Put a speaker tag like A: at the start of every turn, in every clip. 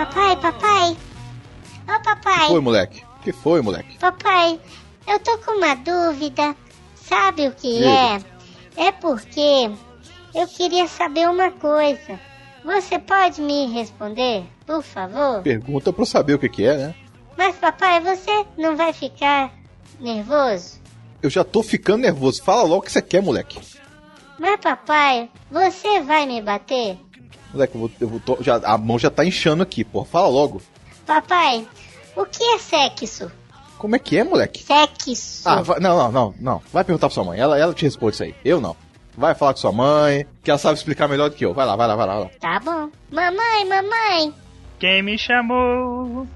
A: Papai, papai. Ô,
B: Que
A: papai.
B: foi, moleque? Que foi, moleque?
A: Papai, eu tô com uma dúvida. Sabe o que é? É porque eu queria saber uma coisa. Você pode me responder, por favor?
B: Pergunta pra eu saber o que que é, né?
A: Mas, papai, você não vai ficar nervoso?
B: Eu já tô ficando nervoso. Fala logo o que você quer, moleque.
A: Mas, papai, você vai me bater?
B: Moleque, eu vou, eu vou tô- já, a mão já tá inchando aqui, pô. Fala logo.
A: Papai, o que é sexo?
B: Como é que é, moleque?
A: Sexo.
B: Ah, vai- não, não, não, não. Vai perguntar pra sua mãe. Ela, ela te responde isso aí. Eu não. Vai falar com sua mãe, que ela sabe explicar melhor do que eu. Vai lá, vai lá, vai lá. Vai lá.
A: Tá bom. Mamãe, mamãe.
C: Quem me chamou?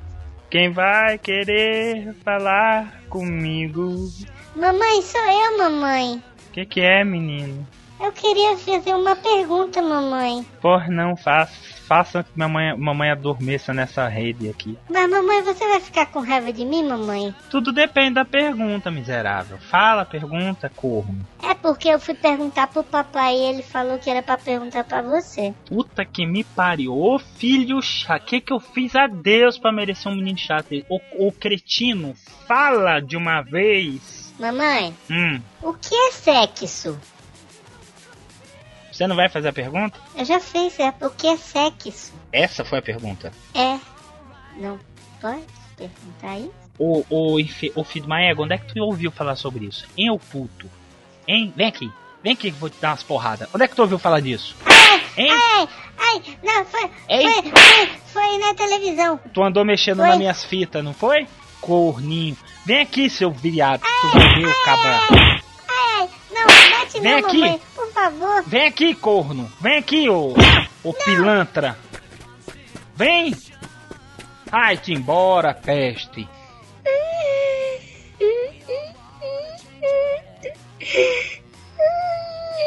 C: Quem vai querer falar comigo?
A: Mamãe, sou eu, mamãe.
C: O que, que é, menino?
A: Eu queria fazer uma pergunta, mamãe.
C: Por não faça, faça que mamãe, mamãe adormeça nessa rede aqui.
A: Mas, mamãe, você vai ficar com raiva de mim, mamãe?
C: Tudo depende da pergunta, miserável. Fala, pergunta, corno.
A: É porque eu fui perguntar pro papai e ele falou que era pra perguntar pra você.
C: Puta que me pariu. Ô filho chato, que que eu fiz a Deus pra merecer um menino chato? Ô, ô cretino, fala de uma vez.
A: Mamãe,
C: Hum,
A: o que é sexo?
C: Você não vai fazer a pergunta?
A: Eu já fiz, é o que é sexo?
C: Essa foi a pergunta.
A: É. Não pode perguntar isso?
C: Ô, ô, ô filho de onde é que tu ouviu falar sobre isso? Hein, ô puto? Hein? Vem aqui. Vem aqui que eu vou te dar umas porradas. Onde é que tu ouviu falar disso? Hein?
A: Ai, ai, não, foi, foi, foi, foi na televisão.
C: Tu andou mexendo
A: Foi.
C: nas minhas fitas, não foi? Corninho. Vem aqui, seu viado. Tu vai ver o cabra.
A: Ai, ai, não, bate
C: Vem
A: não,
C: aqui.
A: mamãe, por favor.
C: Vem aqui, corno. Vem aqui, ô, ô pilantra. Vem. Ai-te embora, peste.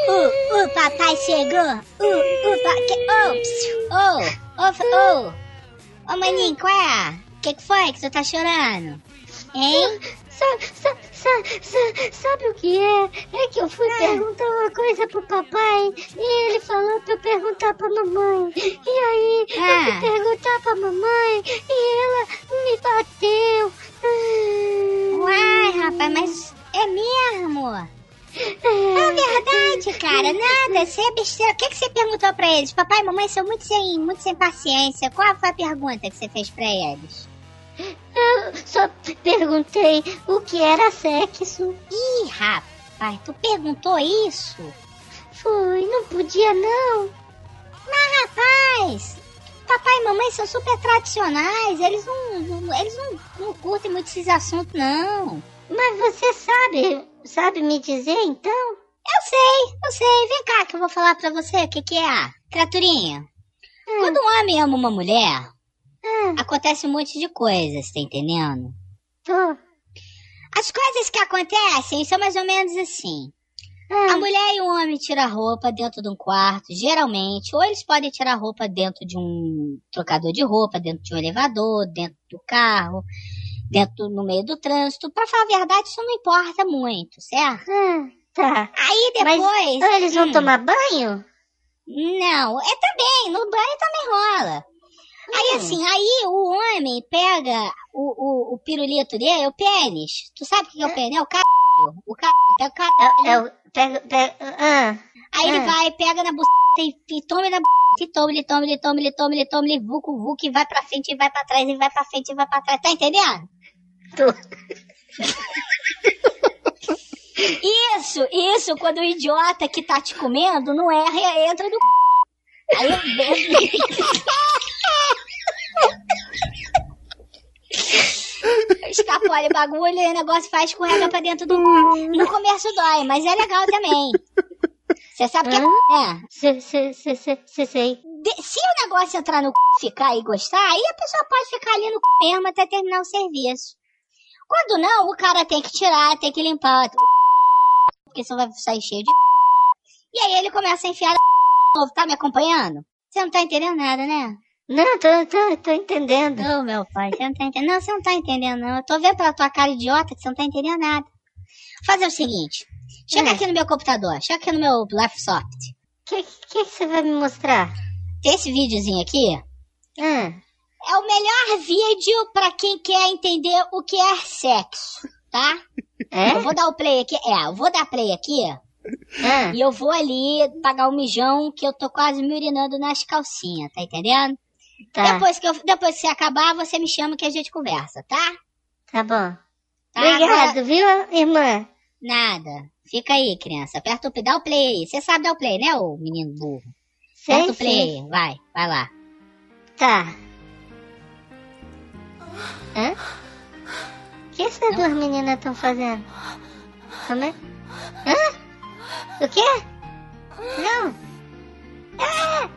A: O, o papai chegou. O, o papai. Ô, ô, ô, ô. Ô, maninho, qual é? O que, que foi que você tá chorando? Hein? Sabe, sabe, sabe, sabe o que é? É que eu fui perguntar uma coisa pro papai e ele falou pra eu perguntar pra mamãe. E aí eu
D: Ah.
A: fui perguntar pra mamãe e ela me bateu.
D: Uai, rapaz, mas é mesmo? É verdade, cara. Nada, você é besteira. O que, que você perguntou pra eles? Papai e mamãe são muito sem, muito sem paciência. Qual foi a pergunta que você fez pra eles?
A: Só perguntei o que era sexo.
D: Ih, rapaz, tu perguntou isso?
A: Fui, não podia não.
D: Mas, rapaz, papai e mamãe são super tradicionais. Eles não, não- eles não, não curtem muito esses assuntos, não.
A: Mas você sabe, sabe me dizer então?
D: Eu sei, eu sei. Vem cá que eu vou falar pra você o que, que é. Criaturinha, quando um homem ama uma mulher, acontece um monte de coisas, tá entendendo?
A: Tô.
D: As coisas que acontecem são mais ou menos assim. A mulher e o homem tiram a roupa dentro de um quarto, geralmente, ou eles podem tirar a roupa dentro de um trocador de roupa, dentro de um elevador, dentro do carro, dentro no meio do trânsito. Pra falar a verdade, isso não importa muito, certo?
A: tá.
D: Aí
A: Mas
D: depois.
A: eles vão
D: Hum.
A: tomar banho?
D: Não, é também, no banho também rola. Aí
A: Hum.
D: assim, aí o homem pega o, o, o pirulito dele, o pênis. Tu sabe o que é o pênis? É o c... O c... Pega o c...
A: É, é o. Pega. pega ah,
D: Aí ele
A: ah.
D: vai, pega na buceta e, e toma na buceta, e toma, ele toma, ele toma, ele toma, ele toma, ele vuca, vuca, e vai pra frente, e vai pra trás, e vai pra frente, e vai pra trás. Tá entendendo? Isso, isso, quando o idiota que tá te comendo não erra e entra no c... Aí Escapole o bagulho e o negócio faz escorrega pra dentro do cu. No começo dói, mas é legal também. Você sabe que é. é.
A: Sei, sei, sei.
D: De- se o negócio entrar no c... ficar e gostar, aí a pessoa pode ficar ali no c... mesmo até terminar o serviço. Quando não, o cara tem que tirar, tem que limpar porque senão vai sair cheio de c... E aí ele começa a enfiar de novo. Tá me acompanhando? Você não tá entendendo nada, né?
A: Não, tô, tô, tô entendendo.
D: Ô, meu pai, você não tá entendendo. Não, você não tá entendendo, não. Eu tô vendo pela tua cara idiota que você não tá entendendo nada. Vou fazer o seguinte. Chega
A: É.
D: aqui no meu computador. Chega aqui no meu Lifesoft.
A: O que, que que você vai me mostrar?
D: Esse videozinho aqui
A: Ah,
D: é o melhor vídeo para quem quer entender o que é sexo, tá? É? Eu vou dar o play aqui. É, eu vou dar play aqui. É. E eu vou ali pagar o um mijão que eu tô quase me urinando nas calcinhas, tá entendendo? Tá. Depois, que eu, depois que você acabar, você me chama que a gente conversa, tá?
A: Tá bom. Tá, Obrigado, agora... viu, irmã?
D: Nada. Fica aí, criança. Aperta o Dá o play aí. Você sabe dar o play, né, ô menino burro? Sei, Aperta o play aí. Vai, vai lá.
A: Tá. Hã? O que essas duas meninas estão fazendo? Como é? Hã? O quê? Não.
D: Ah!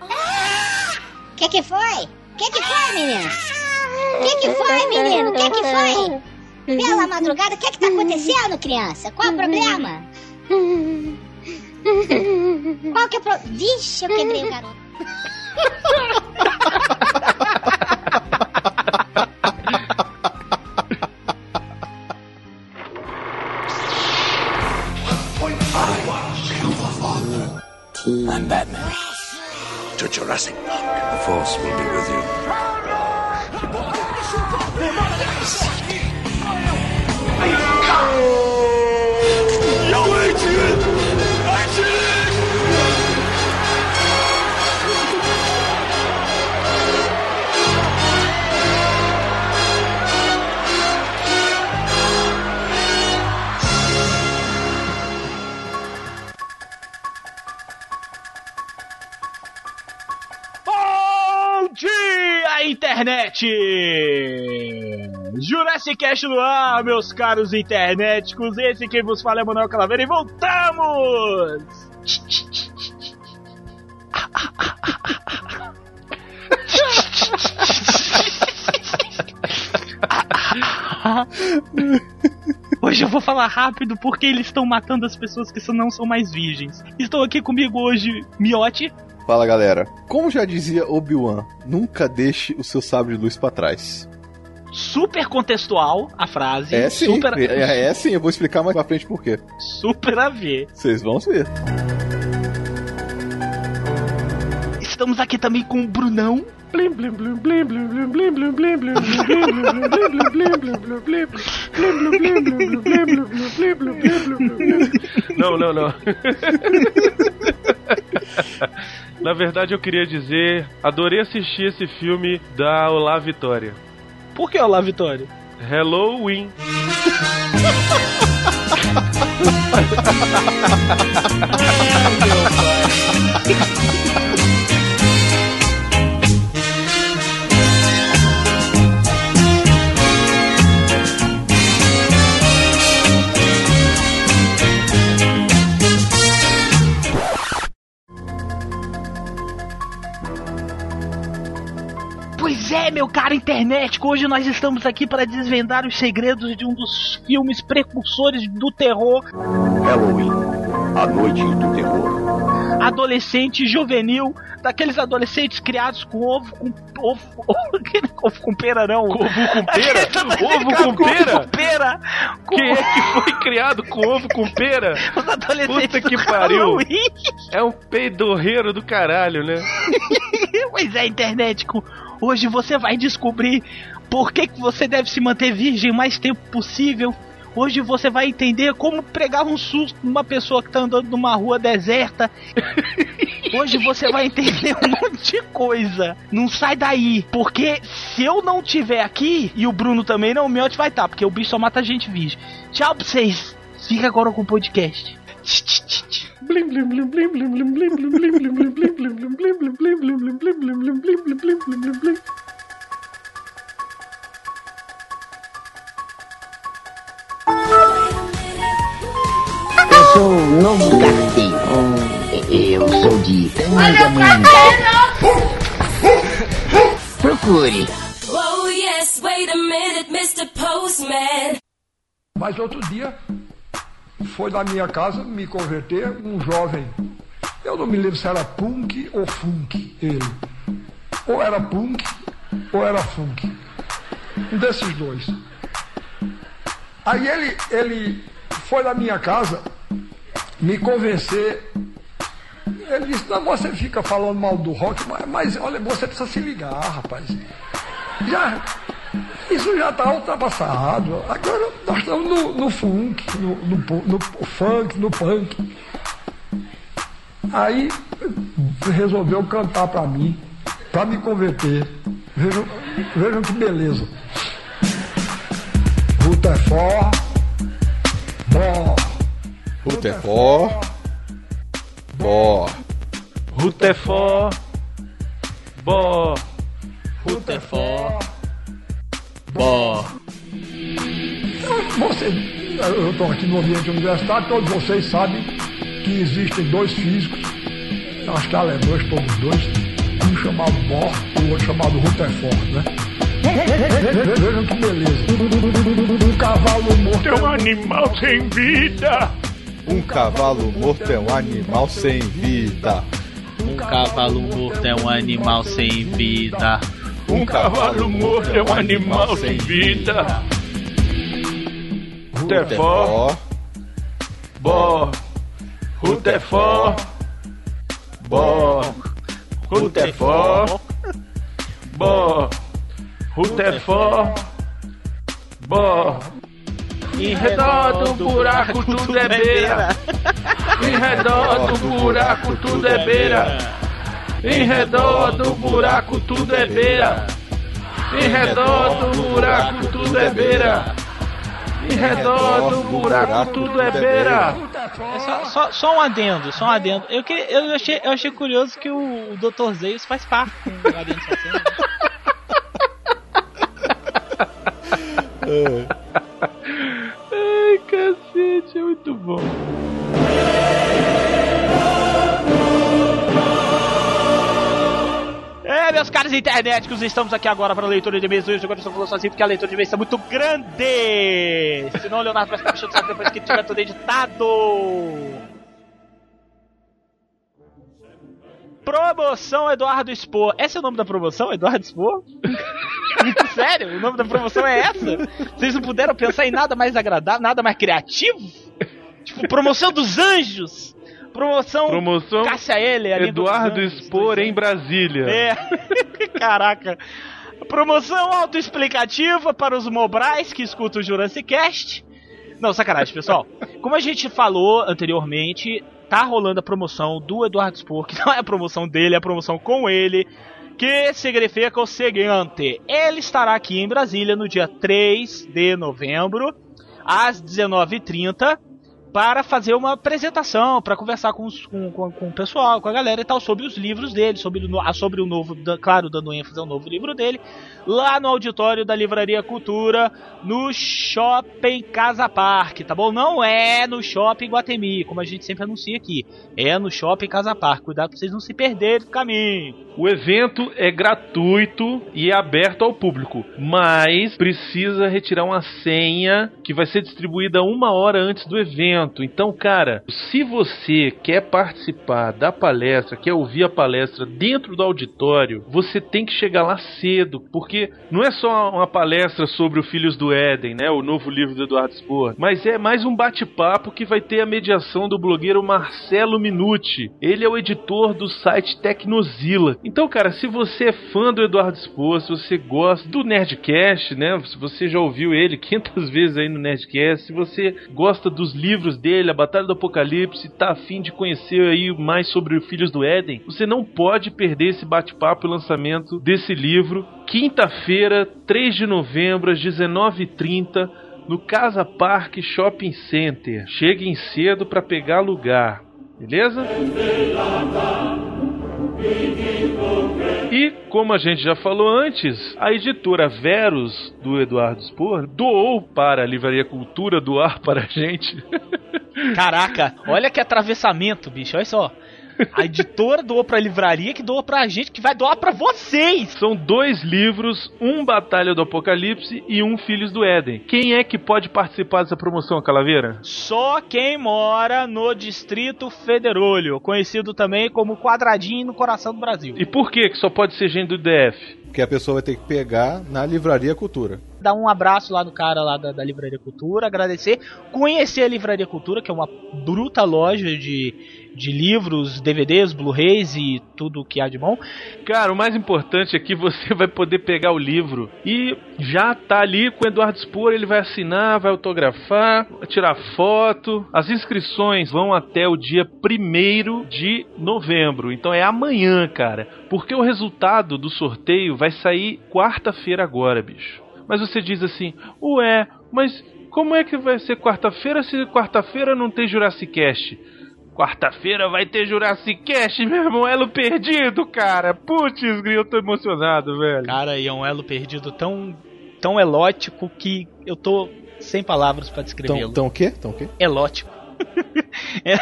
D: Ah! Que que foi? Que que foi, menino? Que que foi, menino? Que que foi? Pela madrugada, o que que tá acontecendo, criança? Qual é o problema? Qual que é o problema? Vixe, eu quebrei o garoto.
E: Force will be with you.
C: Internet! Jurassic Cast no ar, meus caros internéticos. Esse quem vos fala é Manuel Calaveira e voltamos! Hoje eu vou falar rápido porque eles estão matando as pessoas que não são mais virgens. Estou aqui comigo hoje, Miotti.
B: Fala galera. Como já dizia Obi-Wan, nunca deixe o seu sabre de luz para trás.
C: Super contextual a frase.
B: É sim.
C: Super...
B: É, é sim, eu vou explicar mais pra frente por quê.
C: Super a ver.
B: Vocês vão ver.
C: Estamos aqui também com o Brunão.
F: Não, não, não. Na verdade, eu queria dizer, adorei assistir esse filme da Olá Vitória.
C: Por que Olá Vitória?
F: Halloween.
C: É, meu caro internet, hoje nós estamos aqui para desvendar os segredos de um dos filmes precursores do terror.
E: Halloween, a noite do terror.
C: Adolescente juvenil, daqueles adolescentes criados com ovo com ovo, ovo, ovo com pera não.
F: Ovo com pera? ovo com pera? Com pera. Quem é que foi criado com ovo com pera?
C: Os adolescentes
F: Puta que pariu. É um peidorreiro do caralho, né?
C: pois é, internet com Hoje você vai descobrir por que, que você deve se manter virgem o mais tempo possível. Hoje você vai entender como pregar um susto numa pessoa que tá andando numa rua deserta. Hoje você vai entender um monte de coisa. Não sai daí. Porque se eu não tiver aqui, e o Bruno também não, o Miotti vai estar, porque o bicho só mata gente virgem. Tchau pra vocês. Fica agora com o podcast.
G: Eu sou o novo carteiro. Eu sou de Tangamanga. Procure. Oh yes, wait a minute, Mr.
H: Postman. Mas outro dia foi na minha casa me converter um jovem. Eu não me lembro se era punk ou funk ele. Ou era punk ou era funk. Um desses dois. Aí ele, ele foi na minha casa me convencer Ele disse, não, você fica falando mal do rock, mas, mas olha, você precisa se ligar, rapaz. Já, isso já está ultrapassado. Agora nós estamos no, no funk, no, no, no, funk, no punk. Aí resolveu cantar para mim, para me converter. Vejam, vejam que beleza. Rutherford, Bó.
B: Rutherford, Bó.
F: Rutherford, Bó. Rutherford, Bó.
H: Você, eu estou aqui no ambiente universitário, todos vocês sabem que existem dois físicos, acho que alemães todos dois, um chamado Bohr e o outro chamado Rutherford, né? Vejam que beleza. Um cavalo morto
F: é um animal sem vida.
B: Um cavalo morto é um animal sem vida.
C: Um cavalo morto é um animal sem vida.
F: Um cavalo morto é um animal sem vida. Rutherford. Bó. Rutherford. Bó. Rutherford. Bó. Rutherford. Bó. Em redor do buraco tudo é beira. Em redor do buraco tudo é beira. Em redor do buraco tudo é beira. Em redor do buraco tudo é beira. Em redor do buraco tudo é beira.
C: É só, só, só, um adendo, só um adendo. Eu, que, eu, achei, eu achei curioso que o, o Dr. Zeus faz parte do adendo
F: Ai, cacete, é muito bom.
C: É, meus caros internéticos, estamos aqui agora para a leitura de e-mails. Hoje agora estou falando sozinho porque a leitura de e-mails está muito grande. Senão o Leonardo vai ficar mexendo o depois que tiver tudo editado. Promoção Eduardo Expor. Esse é o nome da promoção, Eduardo Expor? Sério? O nome da promoção é essa? Vocês não puderam pensar em nada mais agradável, nada mais criativo? Tipo, promoção dos anjos! Promoção,
F: Promoção
C: Cássia Eller,
F: Eduardo Expor em Brasília.
C: É. Caraca. Promoção autoexplicativa para os Mobrais que escutam o Jurassic Cast. Não, sacanagem, pessoal. Como a gente falou anteriormente, tá rolando a promoção do Eduardo Spor, que não é a promoção dele, é a promoção com ele, que significa o seguinte: ele estará aqui em Brasília no dia 3 de novembro, às 19h30 para fazer uma apresentação, para conversar com, os, com, com, com, o pessoal, com a galera e tal, sobre os livros dele, sobre, sobre o novo, claro, dando ênfase ao novo livro dele, lá no auditório da Livraria Cultura, no Shopping Casa Parque, tá bom? Não é no Shopping Guatemi, como a gente sempre anuncia aqui, é no Shopping Casa Parque, cuidado pra vocês não se perderem do caminho.
F: O evento é gratuito e é aberto ao público, mas precisa retirar uma senha que vai ser distribuída uma hora antes do evento evento. Então, cara, se você quer participar da palestra, quer ouvir a palestra dentro do auditório, você tem que chegar lá cedo, porque não é só uma palestra sobre o Filhos do Éden, né, o novo livro do Eduardo Spohr, mas é mais um bate-papo que vai ter a mediação do blogueiro Marcelo Minuti. Ele é o editor do site Tecnozilla. Então, cara, se você é fã do Eduardo Spohr, se você gosta do Nerdcast, né, se você já ouviu ele 500 vezes aí no Nerdcast, se você gosta dos livros livros dele, a Batalha do Apocalipse, tá afim de conhecer aí mais sobre os Filhos do Éden, você não pode perder esse bate-papo e lançamento desse livro. Quinta-feira, 3 de novembro, às 19h30, no Casa Park Shopping Center. Cheguem cedo para pegar lugar, beleza? E, como a gente já falou antes, a editora Verus, do Eduardo Spor, doou para a Livraria Cultura doar para a gente.
C: Caraca, olha que atravessamento, bicho, olha só. A editora doou pra livraria que doa pra gente, que vai doar pra vocês.
F: São dois livros, um Batalha do Apocalipse e um Filhos do Éden. Quem é que pode participar dessa promoção, Calaveira?
C: Só quem mora no Distrito Federolho, conhecido também como Quadradinho no coração do Brasil.
F: E por que que só pode ser gente do DF?
B: Porque a pessoa vai ter que pegar na Livraria Cultura.
C: Dar um abraço lá no cara lá da, da Livraria Cultura, agradecer, conhecer a Livraria Cultura, que é uma bruta loja de, de livros, DVDs, Blu-rays e tudo que há de bom.
F: Cara, o mais importante é que você vai poder pegar o livro e já tá ali com o Eduardo Spor, ele vai assinar, vai autografar, tirar foto. As inscrições vão até o dia 1 de novembro, então é amanhã, cara. Porque o resultado do sorteio vai sair quarta-feira agora, bicho. Mas você diz assim, ué, mas como é que vai ser quarta-feira se quarta-feira não tem Jurassic Cast? Quarta-feira vai ter Jurassic Cast, meu irmão, elo perdido, cara. Putz, eu tô emocionado, velho.
C: Cara, e é um elo perdido tão, tão elótico que eu tô sem palavras para descrevê-lo.
B: Tão, tão o quê? Tão o quê?
C: Elótico.
F: é...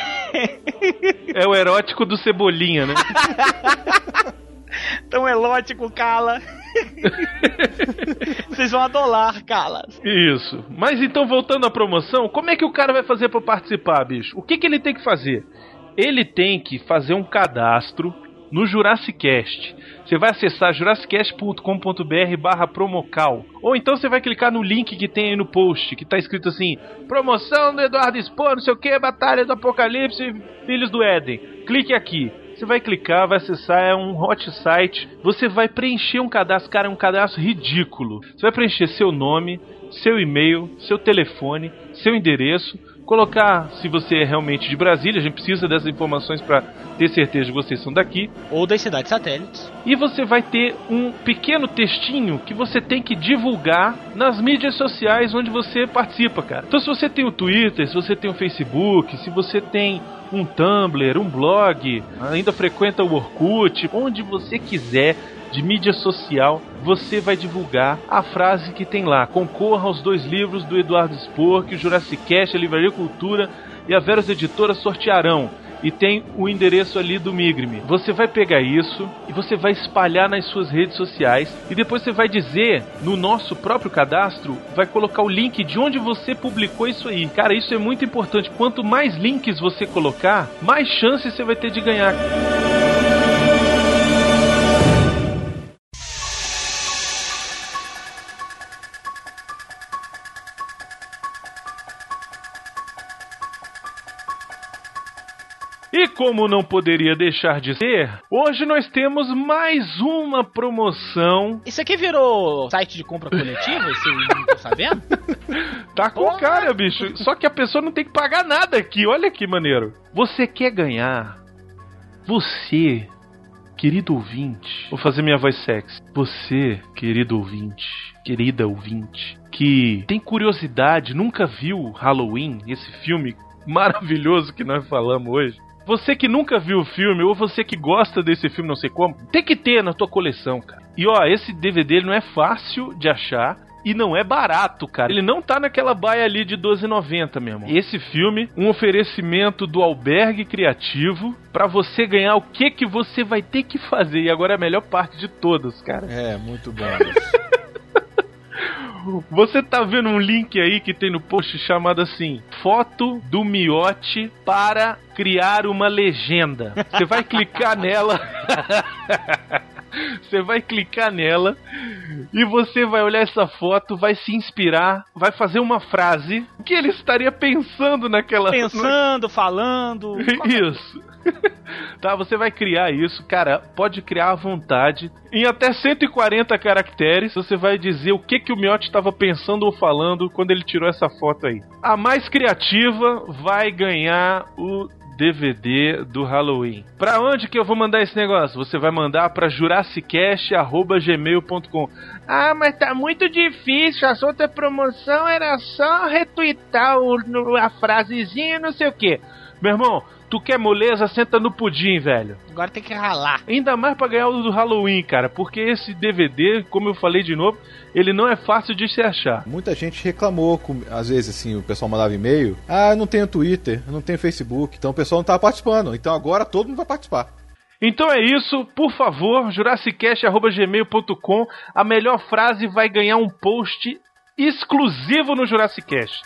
F: é o erótico do Cebolinha, né?
C: tão elótico, cala. Vocês vão adorar, Calas.
F: Isso. Mas então, voltando à promoção, como é que o cara vai fazer para participar, bicho? O que, que ele tem que fazer? Ele tem que fazer um cadastro no Jurassicast. Você vai acessar jurassicast.com.br barra promocal. Ou então você vai clicar no link que tem aí no post, que tá escrito assim: Promoção do Eduardo Expor, não sei o que, Batalha do Apocalipse, Filhos do Éden. Clique aqui. Você vai clicar, vai acessar, é um hot site. Você vai preencher um cadastro, cara, é um cadastro ridículo. Você vai preencher seu nome, seu e-mail, seu telefone, seu endereço, colocar se você é realmente de Brasília, a gente precisa dessas informações para ter certeza de que vocês são daqui.
C: Ou das cidades satélites.
F: E você vai ter um pequeno textinho que você tem que divulgar nas mídias sociais onde você participa, cara. Então se você tem o Twitter, se você tem o Facebook, se você tem um Tumblr, um blog, ainda frequenta o Orkut, onde você quiser de mídia social, você vai divulgar a frase que tem lá. Concorra aos dois livros do Eduardo Spor, que o Jurassic Cast, a Livraria Cultura e a Veras Editora sortearão e tem o endereço ali do Migrime. Você vai pegar isso e você vai espalhar nas suas redes sociais e depois você vai dizer no nosso próprio cadastro, vai colocar o link de onde você publicou isso aí. Cara, isso é muito importante. Quanto mais links você colocar, mais chances você vai ter de ganhar. Como não poderia deixar de ser, hoje nós temos mais uma promoção.
C: Isso aqui virou site de compra coletiva? Você não tá sabendo?
F: tá com cara, bicho. Só que a pessoa não tem que pagar nada aqui. Olha que maneiro. Você quer ganhar? Você, querido ouvinte, vou fazer minha voz sexy. Você, querido ouvinte, querida ouvinte, que tem curiosidade, nunca viu Halloween, esse filme maravilhoso que nós falamos hoje você que nunca viu o filme, ou você que gosta desse filme, não sei como, tem que ter na tua coleção, cara. E ó, esse DVD não é fácil de achar. E não é barato, cara. Ele não tá naquela baia ali de 12,90, meu irmão. Esse filme, um oferecimento do Albergue Criativo para você ganhar o que que você vai ter que fazer. E agora é a melhor parte de todas, cara.
B: É, muito bom.
F: Você tá vendo um link aí que tem no post chamado assim: Foto do miote para criar uma legenda. Você vai clicar nela. Você vai clicar nela e você vai olhar essa foto, vai se inspirar, vai fazer uma frase que ele estaria pensando naquela.
C: Pensando, falando.
F: Isso. tá, você vai criar isso, cara, pode criar à vontade. Em até 140 caracteres, você vai dizer o que que o Miotti estava pensando ou falando quando ele tirou essa foto aí. A mais criativa vai ganhar o DVD do Halloween. Pra onde que eu vou mandar esse negócio? Você vai mandar pra jurassicast.gmail.com Ah, mas tá muito difícil, a outra promoção era só retweetar o, a frasezinha não sei o que. Meu irmão, Tu quer moleza, senta no pudim, velho.
C: Agora tem que ralar.
F: Ainda mais pra ganhar o do Halloween, cara. Porque esse DVD, como eu falei de novo, ele não é fácil de se achar.
B: Muita gente reclamou, com, às vezes assim, o pessoal mandava e-mail. Ah, eu não tenho Twitter, eu não tenho Facebook. Então o pessoal não tava participando. Então agora todo mundo vai participar.
F: Então é isso, por favor, jurassicast.gmail.com. A melhor frase vai ganhar um post exclusivo no Jurassic Cast.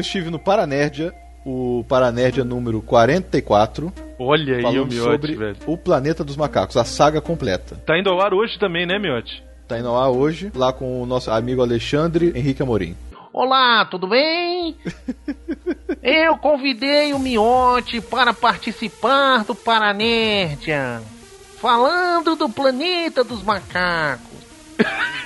B: Eu estive no Paranerdia, o Paranerdia número 44.
F: Olha aí o Miotti,
B: sobre
F: velho.
B: o Planeta dos Macacos, a saga completa.
F: Tá indo ao ar hoje também, né, Miotti?
B: Tá indo ao ar hoje, lá com o nosso amigo Alexandre Henrique Amorim.
I: Olá, tudo bem? Eu convidei o Miote para participar do Paranerdia, falando do planeta dos macacos.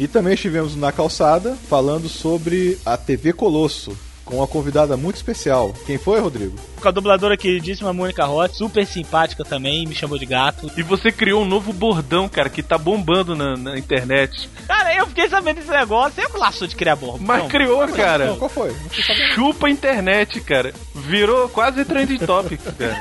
B: E também estivemos na calçada falando sobre a TV Colosso, com uma convidada muito especial. Quem foi, Rodrigo?
C: Com a dubladora queridíssima Mônica Roth, super simpática também, me chamou de gato.
F: E você criou um novo bordão, cara, que tá bombando na, na internet.
C: Cara, eu fiquei sabendo desse negócio, eu laço de criar bordão.
F: Mas criou, cara.
B: Não, qual foi?
F: Chupa a internet, cara. Virou quase trending topic, cara.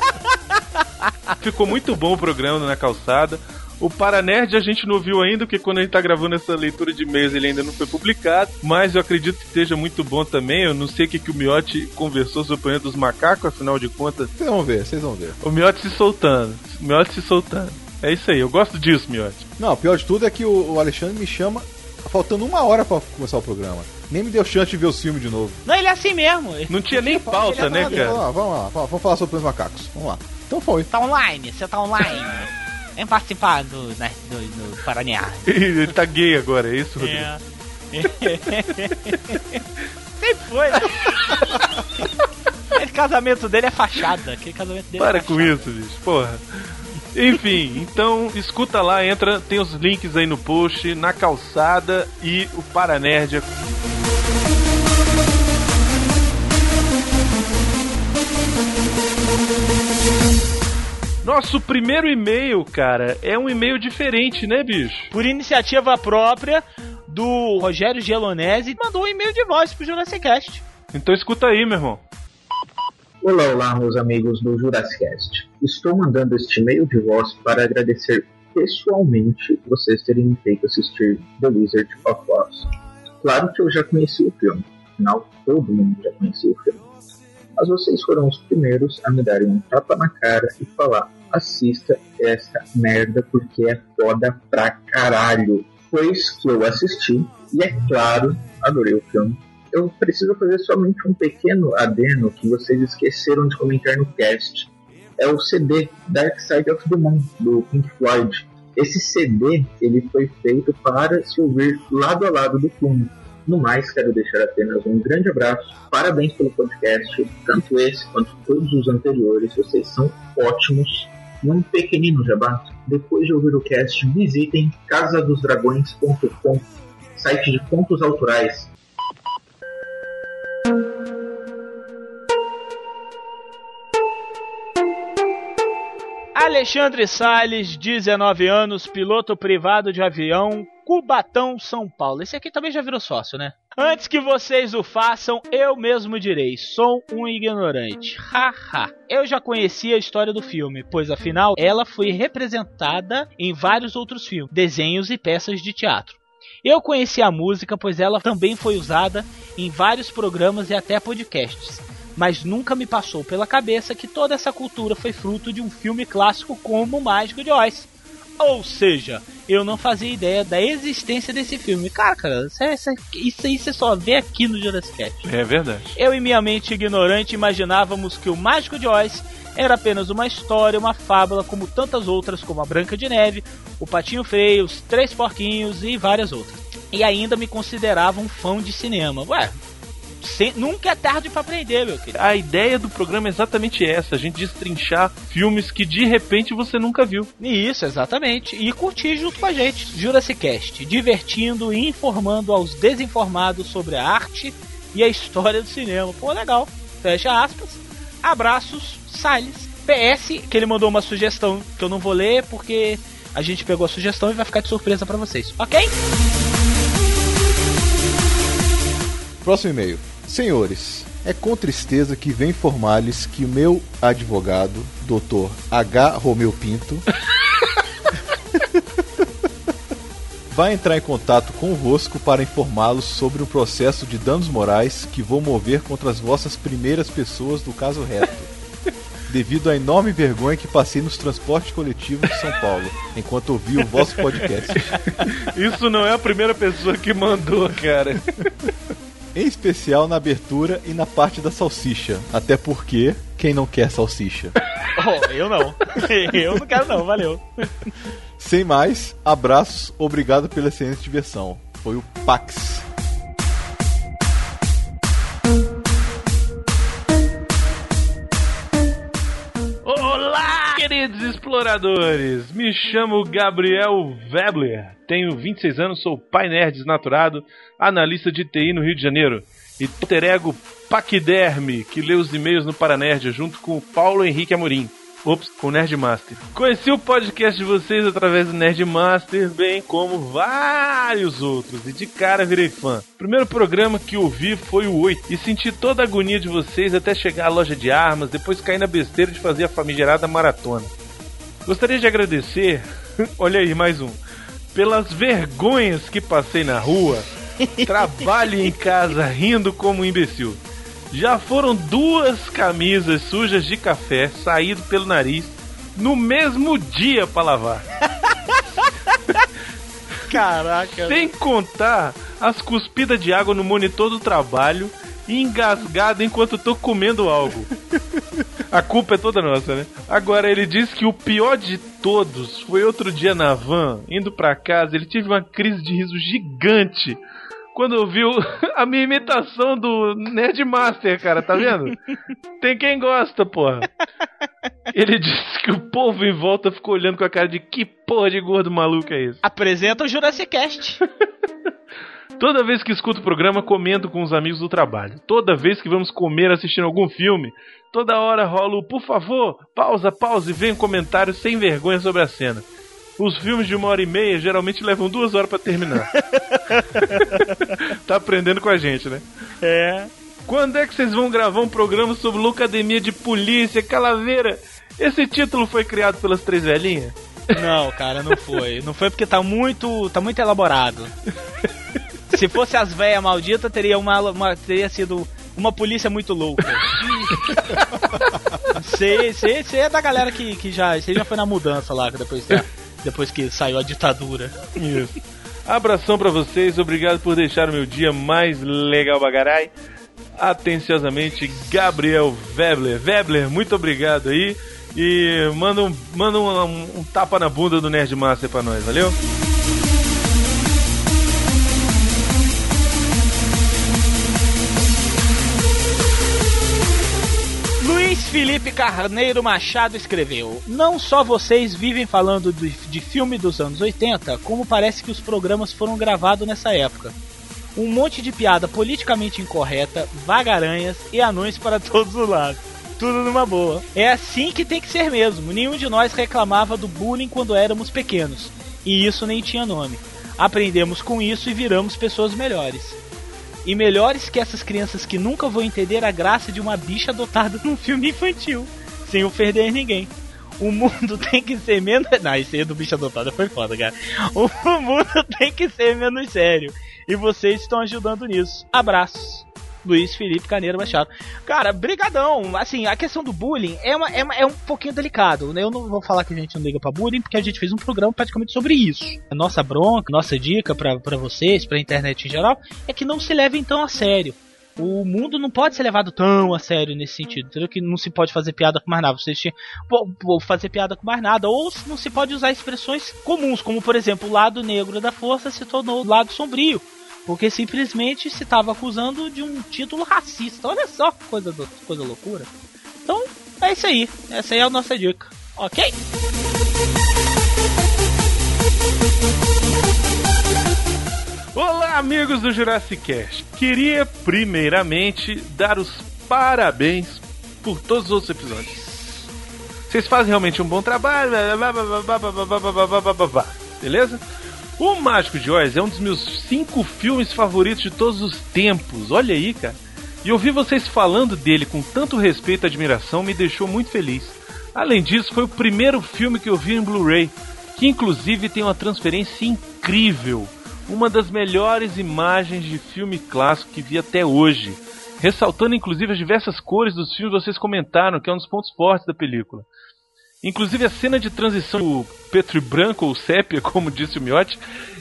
F: Ficou muito bom o programa na calçada. O Paranerd a gente não viu ainda, porque quando a gente tá gravando essa leitura de e-mails ele ainda não foi publicado. Mas eu acredito que esteja muito bom também. Eu não sei o que, que o Miotti conversou sobre o planeta dos macacos, afinal de contas.
B: Vocês vão ver, vocês vão ver.
F: O Miotti se soltando. O Miotti se soltando. É isso aí, eu gosto disso, Miotti.
B: Não, o pior de tudo é que o, Alexandre me chama faltando uma hora pra começar o programa. Nem me deu chance de ver o filme de novo.
C: Não, ele é assim mesmo.
F: Não tinha nem pauta, né,
B: Vamos
F: cara?
B: lá, vamos lá, vamos vamos falar sobre os macacos. Vamos lá. Então foi.
C: Tá online, você tá online. Vem participar do, né, do, do Paraná.
F: Ele tá gay agora, é isso, Rodrigo?
C: É. Sempre foi. né? Esse casamento dele é fachada. Aquele casamento dele
F: Para
C: é
F: com isso, bicho, porra. Enfim, então escuta lá, entra, tem os links aí no post, na calçada e o Paranerdia. Nosso primeiro e-mail, cara, é um e-mail diferente, né, bicho?
C: Por iniciativa própria do Rogério Gelonese, mandou um e-mail de voz pro Jurassic Cast.
F: Então escuta aí, meu irmão.
J: Olá, olá, meus amigos do Jurassicast. Estou mandando este e-mail de voz para agradecer pessoalmente vocês terem me feito assistir The Wizard of Oz. Claro que eu já conheci o filme, afinal todo mundo já conhecia o filme. Mas vocês foram os primeiros a me darem um tapa na cara e falar: assista essa merda porque é foda pra caralho. Pois que eu assisti e, é claro, adorei o filme eu preciso fazer somente um pequeno adeno que vocês esqueceram de comentar no cast. É o CD Dark Side of the Moon do Pink Floyd. Esse CD ele foi feito para se ouvir lado a lado do filme. No mais, quero deixar apenas um grande abraço. Parabéns pelo podcast, tanto esse quanto todos os anteriores. Vocês são ótimos. Um pequenino jabá. Depois de ouvir o cast, visitem casadosdragões.com, site de contos autorais.
C: Alexandre Salles, 19 anos, piloto privado de avião, Cubatão, São Paulo. Esse aqui também já virou sócio, né? Antes que vocês o façam, eu mesmo direi: sou um ignorante. Haha. eu já conhecia a história do filme, pois afinal ela foi representada em vários outros filmes, desenhos e peças de teatro. Eu conheci a música, pois ela também foi usada em vários programas e até podcasts. Mas nunca me passou pela cabeça que toda essa cultura foi fruto de um filme clássico como O Mágico de Oz. Ou seja, eu não fazia ideia da existência desse filme. Cara, cara, isso, é- isso, é- aí você só vê aqui no Jurassic Cast.
F: É verdade.
C: Eu e minha mente ignorante imaginávamos que o Mágico de Oz era apenas uma história, uma fábula, como tantas outras, como a Branca de Neve, o Patinho Feio, os Três Porquinhos e várias outras. E ainda me considerava um fã de cinema. Ué, sem- nunca é tarde pra aprender, meu querido.
F: A ideia do programa é exatamente essa: a gente destrinchar filmes que de repente você nunca viu.
C: Isso, exatamente. E curtir junto com a gente. Jurassic Cast, divertindo e informando aos desinformados sobre a arte e a história do cinema. Pô, legal. Fecha aspas. Abraços, Salles. PS, que ele mandou uma sugestão que eu não vou ler porque a gente pegou a sugestão e vai ficar de surpresa pra vocês, ok?
B: Próximo e-mail. Senhores, é com tristeza que venho informar-lhes que o meu advogado, Dr. H. Romeu Pinto, vai entrar em contato convosco para informá-los sobre um processo de danos morais que vou mover contra as vossas primeiras pessoas do caso reto. Devido à enorme vergonha que passei nos transportes coletivos de São Paulo, enquanto ouvi o vosso podcast.
F: Isso não é a primeira pessoa que mandou, cara.
B: Em especial na abertura e na parte da salsicha. Até porque, quem não quer salsicha?
C: oh, eu não. eu não quero não, valeu.
B: Sem mais, abraços, obrigado pela excelente diversão. Foi o Pax.
F: Exploradores! Me chamo Gabriel Webler, tenho 26 anos, sou pai nerd desnaturado, analista de TI no Rio de Janeiro e ter ego Paquiderme, que lê os e-mails no Paranerd junto com o Paulo Henrique Amorim. Ops, com o Nerdmaster. Conheci o podcast de vocês através do Nerdmaster, bem como vários outros, e de cara virei fã. O primeiro programa que ouvi foi o 8, e senti toda a agonia de vocês até chegar à loja de armas, depois cair na besteira de fazer a famigerada maratona. Gostaria de agradecer, olha aí, mais um, pelas vergonhas que passei na rua, trabalho em casa rindo como um imbecil. Já foram duas camisas sujas de café saído pelo nariz no mesmo dia para lavar.
C: Caraca.
F: Sem contar as cuspidas de água no monitor do trabalho engasgado enquanto tô comendo algo. A culpa é toda nossa, né? Agora ele diz que o pior de todos foi outro dia na van, indo para casa, ele teve uma crise de riso gigante quando ouviu a minha imitação do Nerdmaster, cara, tá vendo? Tem quem gosta, porra. Ele disse que o povo em volta ficou olhando com a cara de que porra de gordo maluco é esse?
C: Apresenta o Jurassic Cast.
F: Toda vez que escuto o programa, comento com os amigos do trabalho. Toda vez que vamos comer assistindo algum filme, toda hora rola o por favor, pausa, pausa e vem um comentário sem vergonha sobre a cena. Os filmes de uma hora e meia geralmente levam duas horas para terminar. tá aprendendo com a gente, né?
C: É.
F: Quando é que vocês vão gravar um programa sobre Locademia de Polícia, Calaveira? Esse título foi criado pelas três velhinhas?
C: Não, cara, não foi. Não foi porque tá muito, tá muito elaborado. Se fosse as velhas malditas, teria uma, uma, teria sido uma polícia muito louca. Você é da galera que, que já, você já foi na mudança lá depois depois que saiu a ditadura.
F: Isso. Abração para vocês, obrigado por deixar o meu dia mais legal bagarai. Atenciosamente, Gabriel Webler. Webler, muito obrigado aí. E manda um, manda um, um, tapa na bunda do Nerdmaster pra nós, valeu?
C: Felipe Carneiro Machado escreveu: Não só vocês vivem falando de, de filme dos anos 80, como parece que os programas foram gravados nessa época. Um monte de piada politicamente incorreta, vagaranhas e anões para todos os lados. Tudo numa boa. É assim que tem que ser mesmo. Nenhum de nós reclamava do bullying quando éramos pequenos. E isso nem tinha nome. Aprendemos com isso e viramos pessoas melhores e melhores que essas crianças que nunca vão entender a graça de uma bicha adotada num filme infantil, sem ofender ninguém. O mundo tem que ser menos. Não, isso aí do bicho adotado foi foda, cara. O mundo tem que ser menos sério. E vocês estão ajudando nisso. Abraços. Luiz Felipe Caneiro Machado. Cara, brigadão. Assim, a questão do bullying é, uma, é, uma, é, um pouquinho delicado. Né? Eu não vou falar que a gente não liga pra bullying, porque a gente fez um programa praticamente sobre isso. A nossa bronca, nossa dica para vocês, pra internet em geral, é que não se levem tão a sério. O mundo não pode ser levado tão a sério nesse sentido, entendeu? Que não se pode fazer piada com mais nada. Vocês tinham fazer piada com mais nada. Ou não se pode usar expressões comuns, como por exemplo, o lado negro da força se tornou o lado sombrio porque simplesmente se estava acusando de um título racista. Olha só que coisa, do, coisa loucura. Então, é isso aí. Essa aí é a nossa dica. Ok?
F: Olá, amigos do Jurassic Cast. Queria primeiramente dar os parabéns por todos os outros episódios. Vocês fazem realmente um bom trabalho. Beleza? O Mágico de Oz é um dos meus cinco filmes favoritos de todos os tempos. Olha aí, cara. E ouvir vocês falando dele com tanto respeito e admiração me deixou muito feliz. Além disso, foi o primeiro filme que eu vi em Blu-ray, que inclusive tem uma transferência incrível. Uma das melhores imagens de filme clássico que vi até hoje. Ressaltando inclusive as diversas cores dos filmes vocês comentaram, que é um dos pontos fortes da película. Inclusive a cena de transição do Petri branco ou sépia, como disse o Miotti,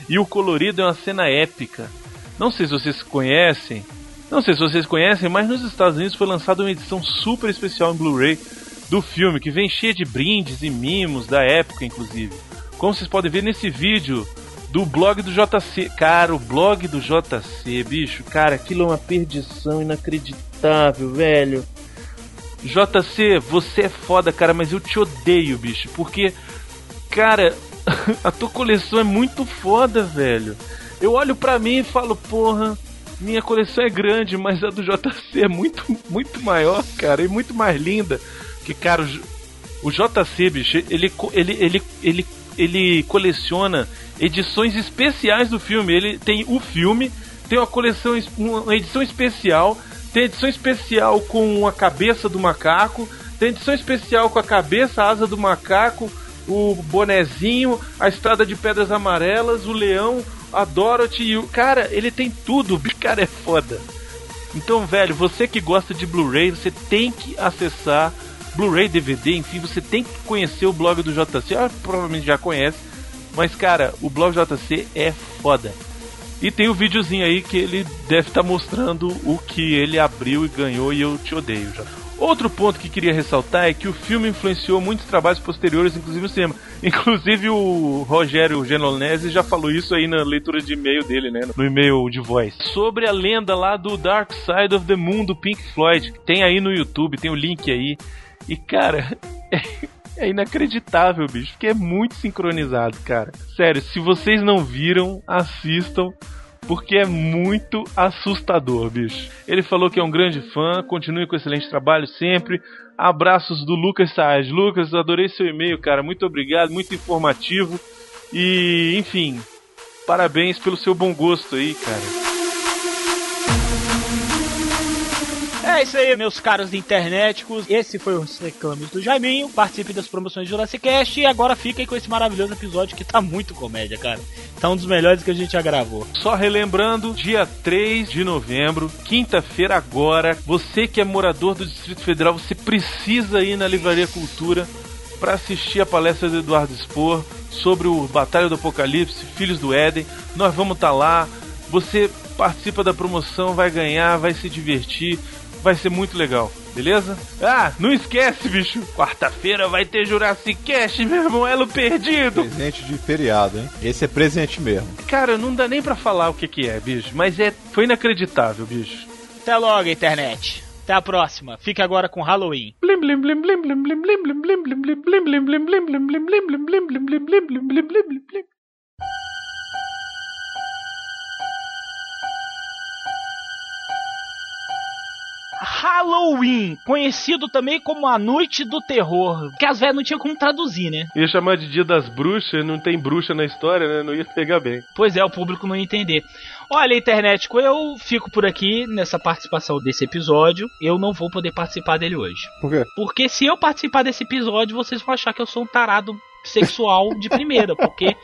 F: e o colorido é uma cena épica. Não sei se vocês conhecem, Não sei se vocês conhecem, mas nos Estados Unidos foi lançada uma edição super especial em Blu-ray do filme, que vem cheia de brindes e mimos da época, inclusive. Como vocês podem ver nesse vídeo do blog do JC. Cara, o blog do JC, bicho, cara, aquilo é uma perdição inacreditável, velho. JC, você é foda, cara, mas eu te odeio, bicho, porque, cara, a tua coleção é muito foda, velho. Eu olho pra mim e falo, porra, minha coleção é grande, mas a do JC é muito, muito maior, cara, e muito mais linda. Que, cara, o, o JC, bicho, ele, ele, ele, ele, ele coleciona edições especiais do filme. Ele tem o filme, tem uma coleção, uma edição especial, tem edição especial com a cabeça do macaco, tem edição especial com a cabeça, a asa do macaco, o bonezinho, a estrada de pedras amarelas, o leão, a Dorothy e o. Cara, ele tem tudo, o cara é foda. Então, velho, você que gosta de Blu-ray, você tem que acessar Blu-ray, DVD, enfim, você tem que conhecer o blog do JC. Ah, provavelmente já conhece, mas cara, o blog JC é foda. E tem o um videozinho aí que ele deve estar tá mostrando o que ele abriu e ganhou e eu te odeio já. Outro ponto que queria ressaltar é que o filme influenciou muitos trabalhos posteriores, inclusive no cinema. Inclusive o Rogério Genolese já falou isso aí na leitura de e-mail dele, né? No e-mail de voz. Sobre a lenda lá do Dark Side of the Moon do Pink Floyd. Tem aí no YouTube, tem o link aí. E cara, é inacreditável, bicho, porque é muito sincronizado, cara. Sério, se vocês não viram, assistam porque é muito assustador, bicho. Ele falou que é um grande fã, continue com excelente trabalho sempre. Abraços do Lucas Saez. Lucas, adorei seu e-mail, cara. Muito obrigado, muito informativo. E, enfim, parabéns pelo seu bom gosto aí, cara.
C: É isso aí, meus caros internéticos. Esse foi o Reclames do Jaiminho. Participe das promoções de Jurassic Cast. E agora fiquem com esse maravilhoso episódio que tá muito comédia, cara. Tá um dos melhores que a gente já gravou.
F: Só relembrando, dia 3 de novembro, quinta-feira agora, você que é morador do Distrito Federal, você precisa ir na Livraria Cultura para assistir a palestra do Eduardo Spor sobre o Batalha do Apocalipse, Filhos do Éden. Nós vamos estar tá lá. Você participa da promoção, vai ganhar, vai se divertir vai ser muito legal, beleza? Ah, não esquece, bicho. Quarta-feira vai ter Jurassic Cast, meu irmão, elo perdido.
B: Presente de feriado, hein? Esse é presente mesmo.
F: Cara, não dá nem para falar o que que é, bicho, mas é foi inacreditável, bicho.
C: Até logo, internet. Até a próxima. Fique agora com Halloween. Halloween, conhecido também como a Noite do Terror, que as velhas não tinham como traduzir, né?
F: Ia chamar de Dia das Bruxas, não tem bruxa na história, né? Não ia pegar bem.
C: Pois é, o público não ia entender. Olha, internet, eu fico por aqui nessa participação desse episódio. Eu não vou poder participar dele hoje.
B: Por quê?
C: Porque se eu participar desse episódio, vocês vão achar que eu sou um tarado sexual de primeira, porque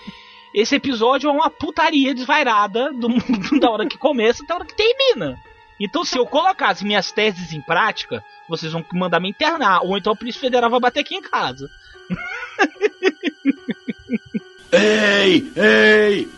C: esse episódio é uma putaria desvairada do, da hora que começa até a hora que termina. Então, se eu colocasse minhas teses em prática, vocês vão mandar me internar. Ou então a Polícia Federal vai bater aqui em casa.
K: ei, ei!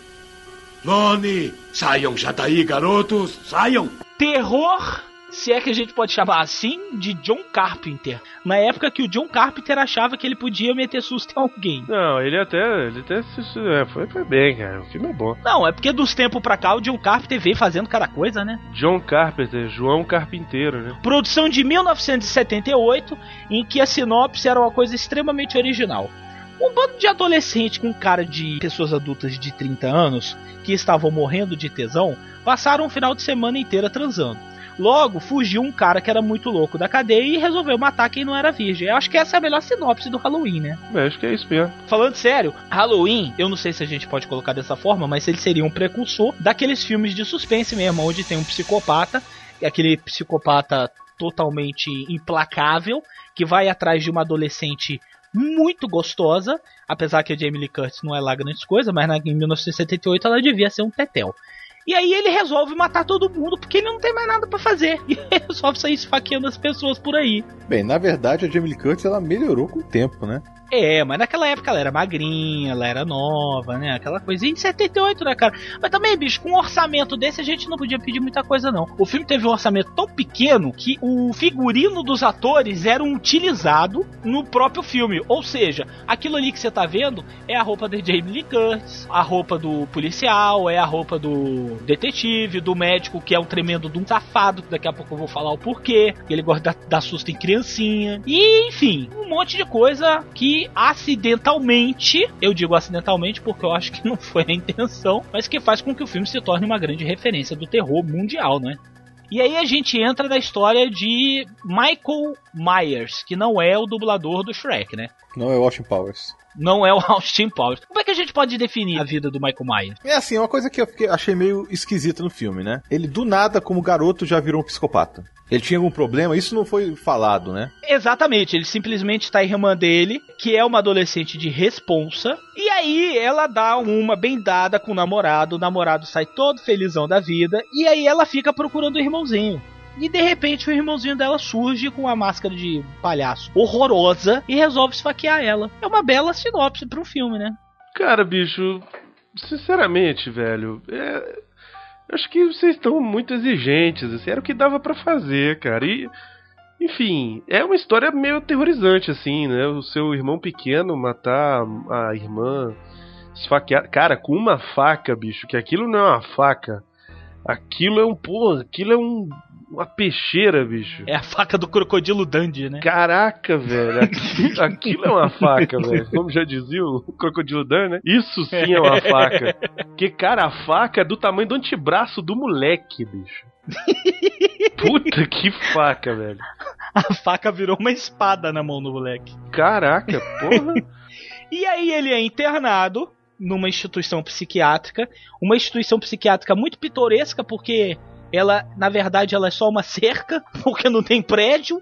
K: Lone, saiam já daí, garotos! Saiam!
C: Terror se é que a gente pode chamar assim, de John Carpenter. Na época que o John Carpenter achava que ele podia meter susto em alguém.
F: Não, ele até. Ele até é, foi, foi bem, cara. O filme é bom.
C: Não, é porque dos tempos pra cá o John Carpenter veio fazendo cada coisa, né?
F: John Carpenter, João Carpinteiro, né?
C: Produção de 1978, em que a sinopse era uma coisa extremamente original. Um bando de adolescente com cara de pessoas adultas de 30 anos que estavam morrendo de tesão passaram um final de semana inteira transando. Logo, fugiu um cara que era muito louco da cadeia e resolveu matar quem não era virgem. Eu acho que essa é a melhor sinopse do Halloween, né?
F: Eu acho que é isso mesmo.
C: Falando sério, Halloween, eu não sei se a gente pode colocar dessa forma, mas ele seria um precursor daqueles filmes de suspense mesmo, onde tem um psicopata, aquele psicopata totalmente implacável, que vai atrás de uma adolescente muito gostosa, apesar que a Jamie Lee Curtis não é lá grandes coisa, mas em 1978 ela devia ser um tetel. E aí ele resolve matar todo mundo porque ele não tem mais nada para fazer. E resolve sair esfaqueando as pessoas por aí.
B: Bem, na verdade a Jamie Lee Curtis ela melhorou com o tempo, né?
C: É, mas naquela época ela era magrinha, ela era nova, né? Aquela coisa. E em 78, né, cara? Mas também, bicho, com um orçamento desse a gente não podia pedir muita coisa, não. O filme teve um orçamento tão pequeno que o figurino dos atores era utilizado no próprio filme. Ou seja, aquilo ali que você tá vendo é a roupa de Jamie Lee Curtis, a roupa do policial, é a roupa do detetive, do médico, que é um tremendo de um safado, que daqui a pouco eu vou falar o porquê. Ele gosta de dar susto em criancinha. E, enfim, um monte de coisa que acidentalmente, eu digo acidentalmente porque eu acho que não foi a intenção, mas que faz com que o filme se torne uma grande referência do terror mundial, né? E aí a gente entra na história de Michael Myers, que não é o dublador do Shrek, né?
B: Não é Austin Powers.
C: Não é o Austin Powers. Como é que a gente pode definir a vida do Michael Myers?
B: É assim, uma coisa que eu fiquei, achei meio esquisita no filme, né? Ele do nada, como garoto, já virou um psicopata. Ele tinha algum problema? Isso não foi falado, né?
C: Exatamente, ele simplesmente está a irmã dele, que é uma adolescente de responsa, e aí ela dá uma bem dada com o namorado, o namorado sai todo felizão da vida, e aí ela fica procurando o irmãozinho. E de repente o irmãozinho dela surge com uma máscara de palhaço horrorosa e resolve esfaquear ela. É uma bela sinopse para um filme, né?
F: Cara, bicho, sinceramente, velho, é, acho que vocês estão muito exigentes, assim, era o que dava para fazer, cara. E enfim, é uma história meio aterrorizante assim, né? O seu irmão pequeno matar a irmã, esfaquear, cara, com uma faca, bicho, que aquilo não é uma faca. Aquilo é um, pô, aquilo é um uma peixeira, bicho.
C: É a faca do crocodilo Dandy, né?
F: Caraca, velho. Aquilo, aquilo é uma faca, velho. Como já dizia o crocodilo Dandy, né? Isso sim é uma faca. Porque, cara, a faca é do tamanho do antebraço do moleque, bicho. Puta que faca, velho.
C: A faca virou uma espada na mão do moleque.
F: Caraca, porra.
C: e aí ele é internado numa instituição psiquiátrica, uma instituição psiquiátrica muito pitoresca porque ela, na verdade, ela é só uma cerca, porque não tem prédio,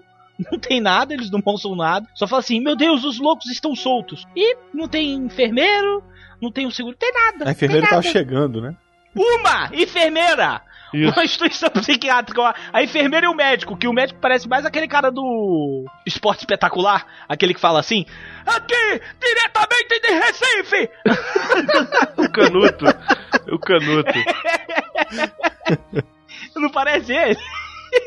C: não tem nada, eles não mostram nada. Só fala assim: meu Deus, os loucos estão soltos. E não tem enfermeiro, não tem um seguro, tem nada.
B: A enfermeira
C: tava
B: chegando, né?
C: Uma enfermeira! Isso. Uma instituição psiquiátrica. A enfermeira e o médico, que o médico parece mais aquele cara do esporte espetacular, aquele que fala assim: Aqui, diretamente de Recife!
F: o canuto. O canuto.
C: Não parece ele?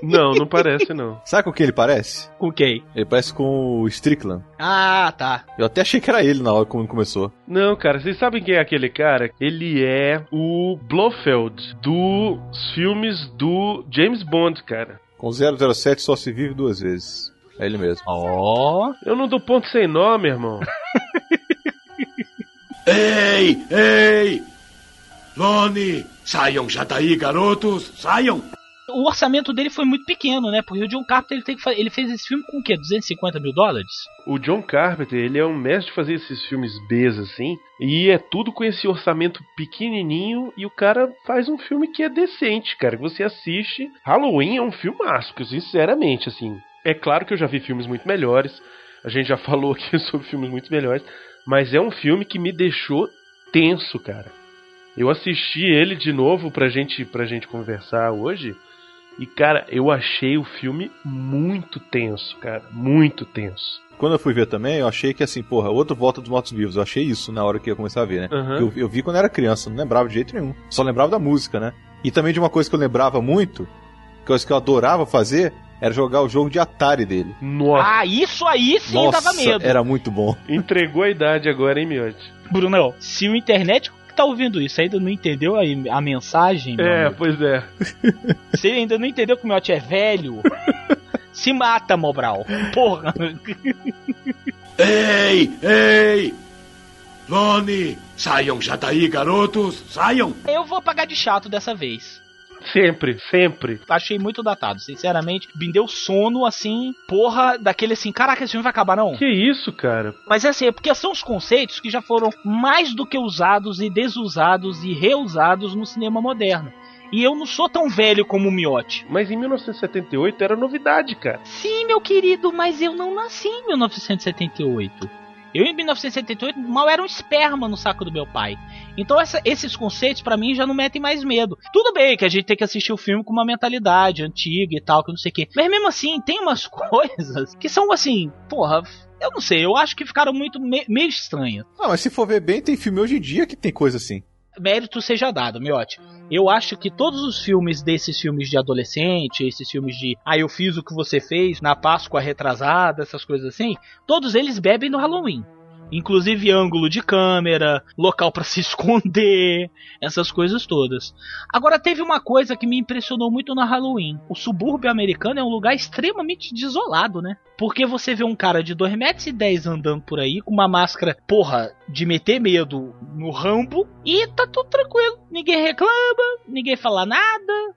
F: Não, não parece não.
B: Sabe com quem ele parece?
C: Com quem?
B: Ele parece com o Strickland.
C: Ah, tá.
B: Eu até achei que era ele na hora quando começou.
F: Não, cara, vocês sabem quem é aquele cara? Ele é o Blofeld dos filmes do James Bond, cara.
B: Com 007 só se vive duas vezes. É ele mesmo.
C: Ó. Oh.
F: Eu não dou ponto sem nó, meu irmão.
K: ei, ei! Lone, saiam já daí, garotos, saiam!
C: O orçamento dele foi muito pequeno, né? Porque o John Carpenter ele, tem que ele fez esse filme com o quê? 250 mil dólares?
F: O John Carpenter, ele é um mestre de fazer esses filmes Bs assim, e é tudo com esse orçamento pequenininho, e o cara faz um filme que é decente, cara, que você assiste. Halloween é um filmaço, sinceramente, assim. É claro que eu já vi filmes muito melhores, a gente já falou aqui sobre filmes muito melhores, mas é um filme que me deixou tenso, cara. Eu assisti ele de novo pra gente, pra gente conversar hoje. E, cara, eu achei o filme muito tenso, cara. Muito tenso.
B: Quando eu fui ver também, eu achei que assim, porra, outro Volta dos Mortos Vivos. Eu achei isso na hora que ia começar a ver, né?
F: Uhum.
B: Eu, eu vi quando era criança, não lembrava de jeito nenhum. Só lembrava da música, né? E também de uma coisa que eu lembrava muito, coisa que eu adorava fazer, era jogar o jogo de Atari dele.
F: Nossa.
C: Ah, isso aí sim
B: Nossa,
C: dava medo.
B: Era muito bom.
F: Entregou a idade agora, hein, Miotti?
C: Bruno, se o internet tá ouvindo isso ainda não entendeu a, a mensagem?
F: É, amigo? pois é.
C: Você ainda não entendeu que o meu é velho? Se mata, Mobral. Porra.
K: Ei, ei! Lone, saiam já daí, garotos, saiam!
C: Eu vou pagar de chato dessa vez.
F: Sempre, sempre.
C: Achei muito datado, sinceramente. Me deu sono, assim, porra, daquele assim, caraca, esse filme vai acabar não?
F: Que isso, cara?
C: Mas é assim, é porque são os conceitos que já foram mais do que usados e desusados e reusados no cinema moderno. E eu não sou tão velho como o Miotti.
F: Mas em 1978 era novidade, cara.
C: Sim, meu querido, mas eu não nasci em 1978. Eu, em 1978, mal era um esperma no saco do meu pai. Então, essa, esses conceitos, para mim, já não metem mais medo. Tudo bem que a gente tem que assistir o filme com uma mentalidade antiga e tal, que não sei o quê. Mas mesmo assim, tem umas coisas que são assim, porra, eu não sei, eu acho que ficaram muito me meio estranhas.
B: Não, mas se for ver bem, tem filme hoje em dia que tem coisa assim.
C: Mérito seja dado, Miotti. Eu acho que todos os filmes desses filmes de adolescente, esses filmes de Ah, eu fiz o que você fez na Páscoa retrasada, essas coisas assim, todos eles bebem no Halloween. Inclusive ângulo de câmera, local para se esconder, essas coisas todas. Agora teve uma coisa que me impressionou muito no Halloween. O subúrbio americano é um lugar extremamente desolado, né? Porque você vê um cara de 2,10 metros e dez andando por aí com uma máscara, porra, de meter medo no rambo e tá tudo tranquilo. Ninguém reclama, ninguém fala nada.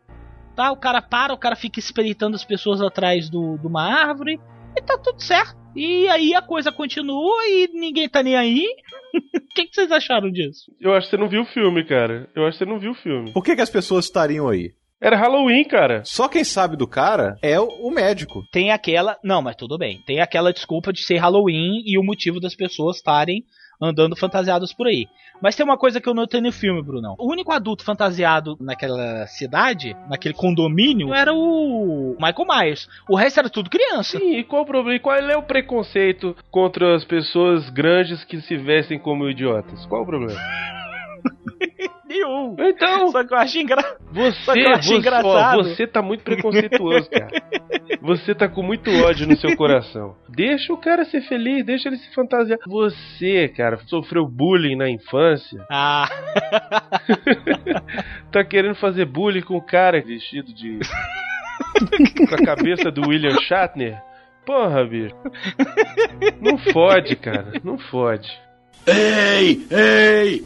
C: Tá, o cara para, o cara fica espreitando as pessoas atrás do, de uma árvore e tá tudo certo. E aí a coisa continua e ninguém tá nem aí. O que, que, vocês acharam disso?
F: Eu acho que você não viu o filme, cara. Eu acho que você não viu o filme.
B: Por que, que as pessoas estariam aí?
F: Era Halloween, cara.
B: Só quem sabe do cara é o médico.
C: Tem aquela. Não, mas tudo bem. Tem aquela desculpa de ser Halloween e o motivo das pessoas estarem andando fantasiados por aí. Mas tem uma coisa que eu notei no filme, Brunão. O único adulto fantasiado naquela cidade, naquele condomínio, era o Michael Myers. O resto era tudo criança.
F: Sim, e qual o problema? Qual é o preconceito contra as pessoas grandes que se vestem como idiotas? Qual o problema?
C: Nenhum.
F: Então.
C: Só que eu acho, engra...
F: você,
C: eu acho
F: você,
C: engraçado.
F: Ó, você tá muito preconceituoso, cara. Você tá com muito ódio no seu coração. Deixa o cara ser feliz, deixa ele se fantasiar. Você, cara, sofreu bullying na infância.
C: Ah.
F: tá querendo fazer bullying com o cara vestido de. com a cabeça do William Shatner? Porra, bicho. Não fode, cara. Não fode.
K: Ei, ei!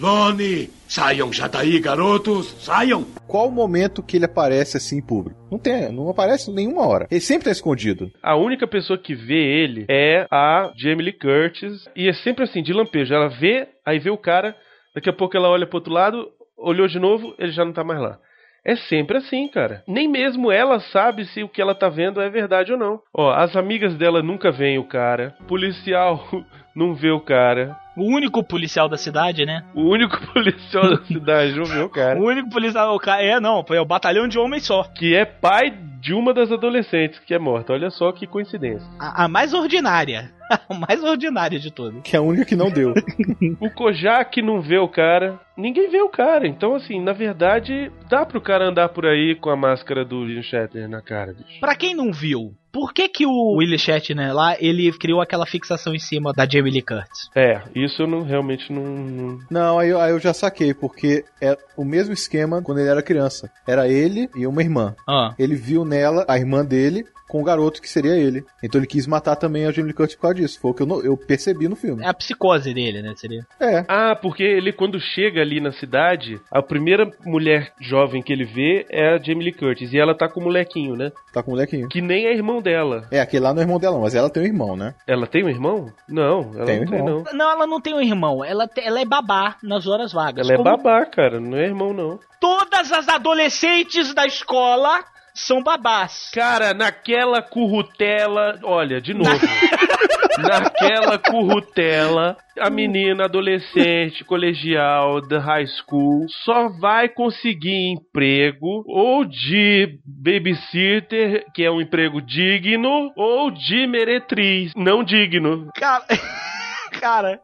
K: Lone, saiam já daí, garotos, saiam!
B: Qual o momento que ele aparece assim em público? Não tem, não aparece nenhuma hora. Ele sempre tá escondido.
F: A única pessoa que vê ele é a Jamie Lee Curtis. E é sempre assim, de lampejo. Ela vê, aí vê o cara, daqui a pouco ela olha pro outro lado, olhou de novo, ele já não tá mais lá. É sempre assim, cara. Nem mesmo ela sabe se o que ela tá vendo é verdade ou não. Ó, as amigas dela nunca veem o cara. Policial não vê o cara.
C: O único policial da cidade, né?
F: O único policial da cidade não vê o cara.
C: O único policial, o cara, é não, é o batalhão de homens só.
F: Que é pai de uma das adolescentes que é morta. Olha só que coincidência.
C: A, a mais ordinária. A mais ordinária de todas.
B: Que é a única que não deu.
F: o Kojak não vê o cara. Ninguém vê o cara. Então, assim, na verdade, dá pro cara andar por aí com a máscara do William Shatner na cara, bicho.
C: Pra quem não viu, por que que o William Shatner lá, ele criou aquela fixação em cima da Jamie Lee Curtis?
F: É, isso eu não, realmente não... Não,
B: não aí, eu, aí eu já saquei, porque é o mesmo esquema quando ele era criança. Era ele e uma irmã.
C: Ah.
B: Ele viu nela a irmã dele com o garoto que seria ele. Então ele quis matar também a Jamie Lee Curtis por causa disso. Foi o que eu, eu percebi no filme.
C: É a psicose dele, né? Seria.
B: É.
F: Ah, porque ele quando chega ali na cidade, a primeira mulher jovem que ele vê é a Jamie Lee Curtis. E ela tá com o molequinho, né?
B: Tá com o molequinho.
F: Que nem é irmão dela.
B: É, aquele lá não é irmão dela, mas ela tem um irmão, né?
F: Ela tem um irmão? Não, ela
B: tem
F: não
B: um
F: tem,
B: irmão.
F: não.
C: Não, ela não tem um irmão. Ela, te, ela é babá nas horas vagas.
F: Ela é
C: Como
F: babá, cara. Não é irmão, não.
C: Todas as adolescentes da escola são babás.
F: Cara, naquela currutela. Olha, de novo. naquela currutela, a menina adolescente, colegial, da high school, só vai conseguir emprego ou de babysitter, que é um emprego digno, ou de meretriz, não digno.
C: Cara. Cara,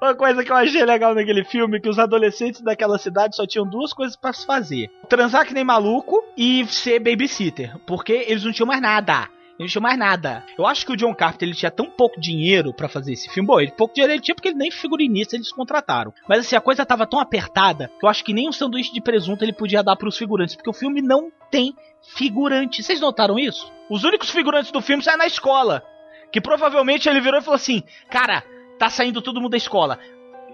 C: uma coisa que eu achei legal naquele filme é que os adolescentes daquela cidade só tinham duas coisas para se fazer: transar que nem maluco e ser babysitter, porque eles não tinham mais nada. Não tinham mais nada. Eu acho que o John Carpenter ele tinha tão pouco dinheiro para fazer esse filme. Bom, ele pouco dinheiro ele tinha porque ele nem figurinista eles contrataram. Mas assim, a coisa tava tão apertada que eu acho que nem um sanduíche de presunto ele podia dar para os figurantes, porque o filme não tem figurante. Vocês notaram isso? Os únicos figurantes do filme saem na escola. Que provavelmente ele virou e falou assim: Cara, tá saindo todo mundo da escola.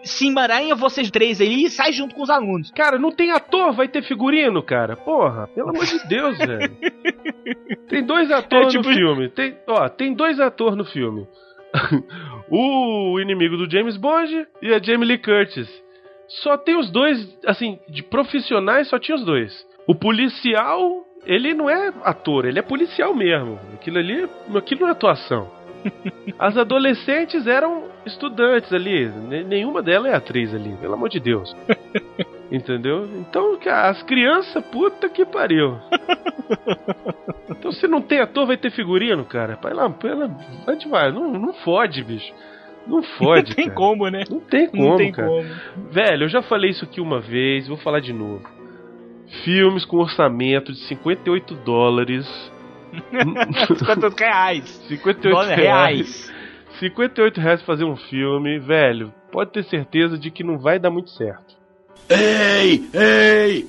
C: Se emaranha vocês três aí e sai junto com os alunos.
F: Cara, não tem ator, vai ter figurino, cara. Porra, pelo amor de Deus, velho. Tem dois atores
C: É, tipo-
F: no filme. Tem, ó, tem dois atores no filme. o inimigo do James Bond e a Jamie Lee Curtis. Só tem os dois, assim, de profissionais só tinha os dois. O policial, ele não é ator, ele é policial mesmo. Aquilo ali, aquilo não é atuação. As adolescentes eram estudantes ali. Nenhuma delas é atriz ali, pelo amor de Deus. Entendeu? Então, as crianças, puta que pariu. Então, se não tem ator, vai ter figurino, cara. Vai lá, vai lá, vai, não, não fode, bicho. Não fode,
C: Não tem
F: cara.
C: como, né?
F: Não tem como,
C: Não tem
F: cara.
C: como.
F: Velho, eu já falei isso aqui uma vez, vou falar de novo. Filmes com orçamento de 58 dólares.
C: 58 reais.
F: 58
C: Dólar-
F: reais.
C: reais.
F: 58 reais pra fazer um filme, velho. Pode ter certeza de que não vai dar muito certo.
K: Ei, ei!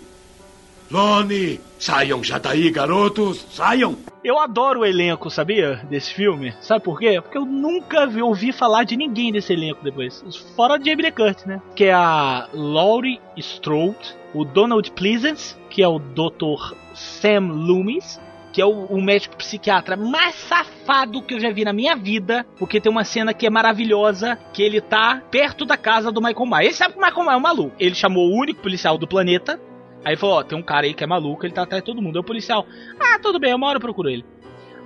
K: Lone, saiam já daí, garotos, saiam!
C: Eu adoro o elenco, sabia? Desse filme. Sabe por quê? Porque eu nunca vi, ouvi falar de ninguém desse elenco depois. Fora de Jamie Lee Curtis, né? Que é a Laurie Strode, o Donald Pleasance, que é o Dr. Sam Loomis, que é o, o médico psiquiatra mais safado que eu já vi na minha vida, porque tem uma cena que é maravilhosa, que ele tá perto da casa do Michael Myers. Ele sabe que o Michael Myers é um maluco. Ele chamou o único policial do planeta, Aí falou, ó, tem um cara aí que é maluco, ele tá atrás de todo mundo. É o policial. Ah, tudo bem, uma hora eu procuro ele.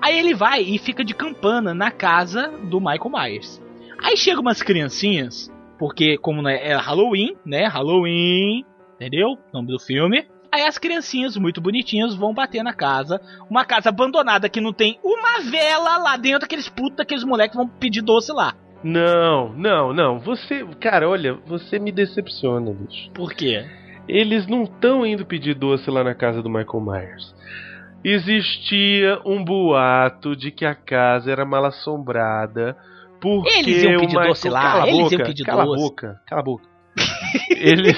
C: Aí ele vai e fica de campana na casa do Michael Myers. Aí chegam umas criancinhas, porque como né, é Halloween, né? Halloween, entendeu? Nome do filme. Aí as criancinhas muito bonitinhas vão bater na casa. Uma casa abandonada que não tem uma vela lá dentro, aqueles putos, aqueles moleques vão pedir doce lá.
F: Não, não, não. Você, cara, olha, você me decepciona, bicho.
C: Por quê?
F: Eles não estão indo pedir doce lá na casa do Michael Myers. Existia um boato de que a casa era mal assombrada. Porque
C: Eles iam pedir
F: Michael...
C: doce lá,
F: cala
C: eles
F: boca,
C: iam pedir
F: cala
C: doce.
F: a boca, cala a boca. eles,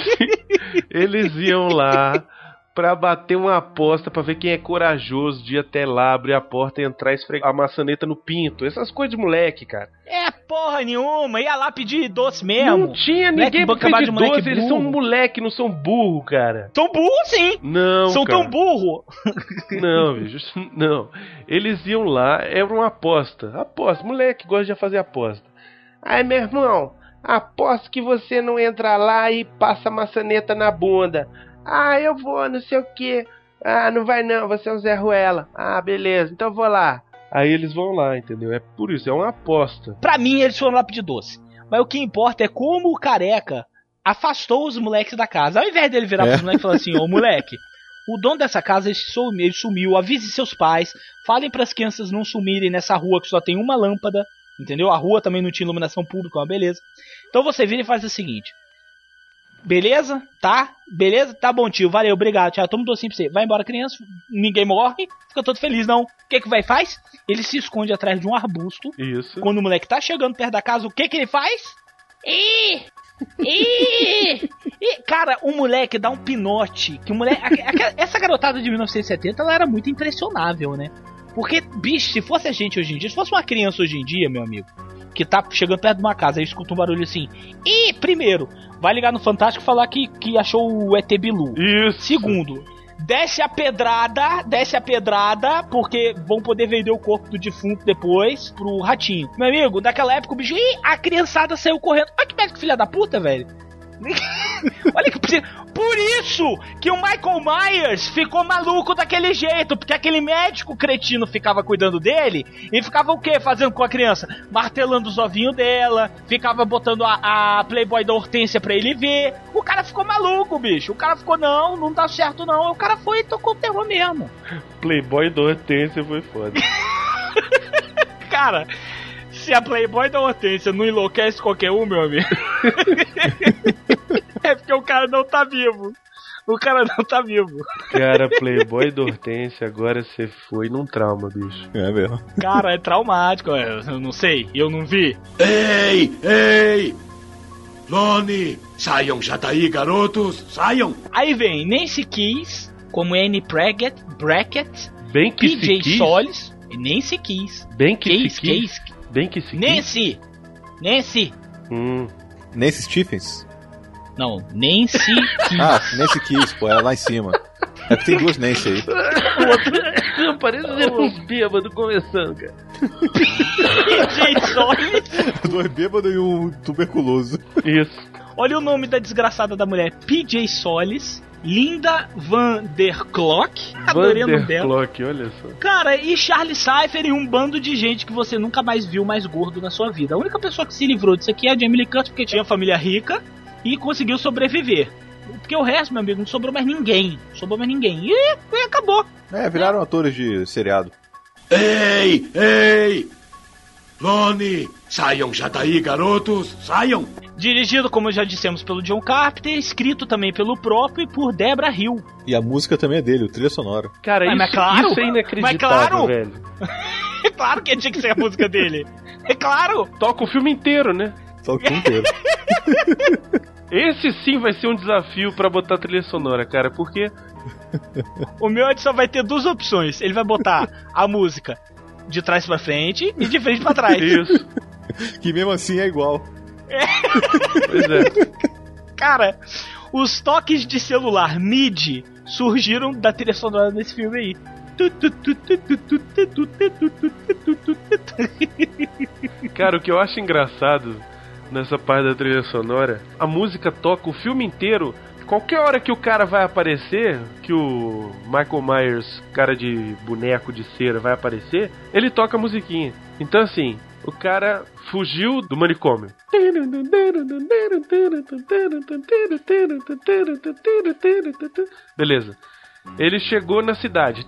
F: eles iam lá pra bater uma aposta pra ver quem é corajoso de ir até lá, abrir a porta e entrar e esfregar a maçaneta no pinto. Essas coisas de moleque, cara.
C: É porra nenhuma, ia lá pedir doce mesmo.
F: Não tinha
C: Moleque
F: ninguém pra
C: acabar
F: pedir
C: de moleque
F: doce, eles são moleque, não são burro, cara.
C: São burro sim.
F: Não,
C: São
F: cara.
C: tão burro.
F: Não, bicho, não. Eles iam lá, era uma aposta. Aposta, moleque gosta de fazer aposta. Aí, meu irmão, aposto que você não entra lá e passa maçaneta na bunda. Ah, eu vou, não sei o que. Ah, não vai não, você é o Zé Ruela. Ah, beleza, então eu vou lá. Aí eles vão lá, entendeu? É por isso, é uma aposta.
C: Pra mim, eles foram lá pedir doce. Mas o que importa é como o careca afastou os moleques da casa. Ao invés dele virar
B: É.
C: pros moleques e falar assim, ô moleque, o dono dessa casa sumiu, sumiu, avise seus pais, falem pras crianças não sumirem nessa rua que só tem uma lâmpada, entendeu? A rua também não tinha iluminação pública, uma beleza. Então você vira e faz o seguinte. Beleza? Tá? Beleza? Tá bom, tio. Valeu, obrigado. Tchau. Toma um docinho pra você. Vai embora, criança. Ninguém morre. Fica todo feliz, não. O que que vai faz? Ele se esconde atrás de um arbusto.
F: Isso.
C: Quando o moleque tá chegando perto da casa, o que que ele faz? Ih! Ih! Ih! Cara, o moleque dá um pinote. Que o moleque. essa garotada de 1970 ela era muito impressionável, né? Porque, bicho, se fosse a gente hoje em dia, se fosse uma criança hoje em dia, meu amigo, que tá chegando perto de uma casa e escuta um barulho assim. E primeiro, vai ligar no Fantástico e falar que, que achou o ET Bilu.
F: Isso.
C: Segundo, desce a pedrada, desce a pedrada, porque vão poder vender o corpo do defunto depois pro ratinho. Meu amigo, naquela época o bicho. Ih, a criançada saiu correndo. Olha que médico filha da puta, velho. Olha que. Por isso que o Michael Myers ficou maluco daquele jeito, porque aquele médico cretino ficava cuidando dele e ficava o que fazendo com a criança? Martelando os ovinhos dela, ficava botando a, a Playboy da Hortência pra ele ver. O cara ficou maluco, bicho. O cara ficou, não, não tá certo não. O cara foi e tocou o terror mesmo.
F: Playboy do Hortência foi foda.
C: Cara, se a Playboy da Hortência não enlouquece qualquer um, meu amigo. é porque o cara não tá vivo. O cara não tá vivo.
F: Cara, Playboy do Hortência, agora você foi num trauma, bicho.
B: É mesmo.
C: Cara, é traumático. é, Eu não sei, eu não vi.
K: Ei, ei! Lone, saiam já daí, garotos, saiam!
C: Aí vem Nancy Keys, como Annie Brackett, Brackett
F: Bem que se
C: PJ
F: quis.
C: Solis, e Nancy Keys.
F: Bem que
C: Keys,
F: se quis. Bem que se quis.
C: Nancy! Nancy!
F: Hum.
B: Nancy Stephens?
C: Não, Nancy Keys.
B: Ah, Nancy Kiss, pô, é lá em cima. É que tem duas Nancy aí.
F: Parece uns bêbados conversando, cara.
C: PJ Solis.
B: Dois bêbados e um tuberculoso.
F: Isso.
C: Olha o nome da desgraçada da mulher, PJ Solis. Linda Van der Klock. Adorei o nome dela.
F: Vanderclock, olha só.
C: Cara, e Charlie Cypher e um bando de gente que você nunca mais viu mais gordo na sua vida. A única pessoa que se livrou disso aqui é a Jamie Lee Curtis, porque tinha família rica e conseguiu sobreviver. Porque o resto, meu amigo, não sobrou mais ninguém. Sobrou mais ninguém. E, e acabou.
B: É, viraram atores de seriado.
K: Ei, ei! Lone, saiam já daí, garotos, saiam!
C: Dirigido, como já dissemos, pelo John Carpenter, escrito também pelo próprio e por Debra Hill.
B: E a música também é dele, o trilha sonora.
F: Cara,
C: Mas,
F: isso,
C: mas claro,
F: isso é inacreditável,
C: mas claro.
F: velho.
C: É claro que tinha que ser a música dele. É claro.
F: Toca o filme inteiro, né?
B: Só o filme inteiro.
F: Esse sim vai ser um desafio pra botar trilha sonora, cara, porque
C: O meu só vai ter duas opções. Ele vai botar a música de trás pra frente e de frente pra trás.
F: isso.
B: que mesmo assim é igual.
F: Pois é.
C: Cara, os toques de celular MIDI surgiram da trilha sonora desse filme aí.
F: Cara, o que eu acho engraçado nessa parte da trilha sonora, a música toca o filme inteiro. Qualquer hora que o cara vai aparecer, que o Michael Myers, cara de boneco de cera, vai aparecer, ele toca a musiquinha. Então, assim, o cara fugiu do manicômio. Beleza. Ele chegou na cidade.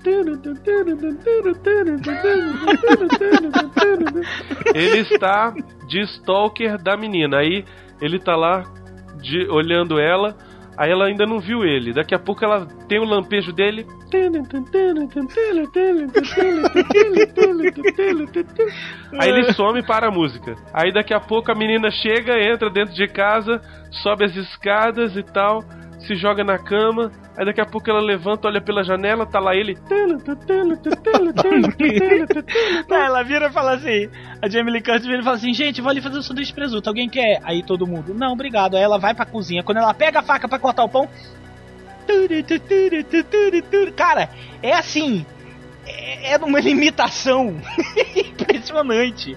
F: Ele está de stalker da menina. Aí ele tá lá de- olhando ela. Aí ela ainda não viu ele. Daqui a pouco ela tem o lampejo dele. Aí ele some para a música. Aí daqui a pouco a menina chega, entra dentro de casa, sobe as escadas e tal, se joga na cama. Aí daqui a pouco ela levanta, olha pela janela, tá lá ele.
C: Ela vira e fala assim: a Jamie Lee Curtis vira e fala assim: gente, vou ali fazer um sanduíche de presunto. Alguém quer? Aí todo mundo: não, obrigado. Aí ela vai pra cozinha. Quando ela pega a faca pra cortar o pão. Cara, é assim. É, é numa limitação impressionante.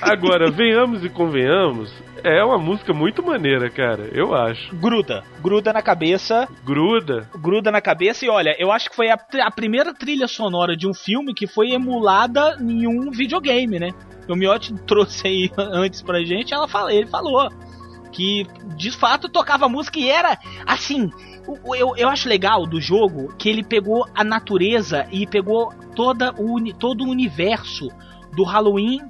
F: Agora, venhamos e convenhamos, é uma música muito maneira, cara. Eu acho.
C: Gruda, gruda na cabeça,
F: Gruda.
C: gruda na cabeça e olha, eu acho que foi a, a primeira trilha sonora de um filme que foi emulada em um videogame, né? O Miotti trouxe aí antes pra gente, ela fala, ele falou que de fato tocava música e era assim. Eu, eu acho legal do jogo que ele pegou a natureza e pegou toda o, todo o universo do Halloween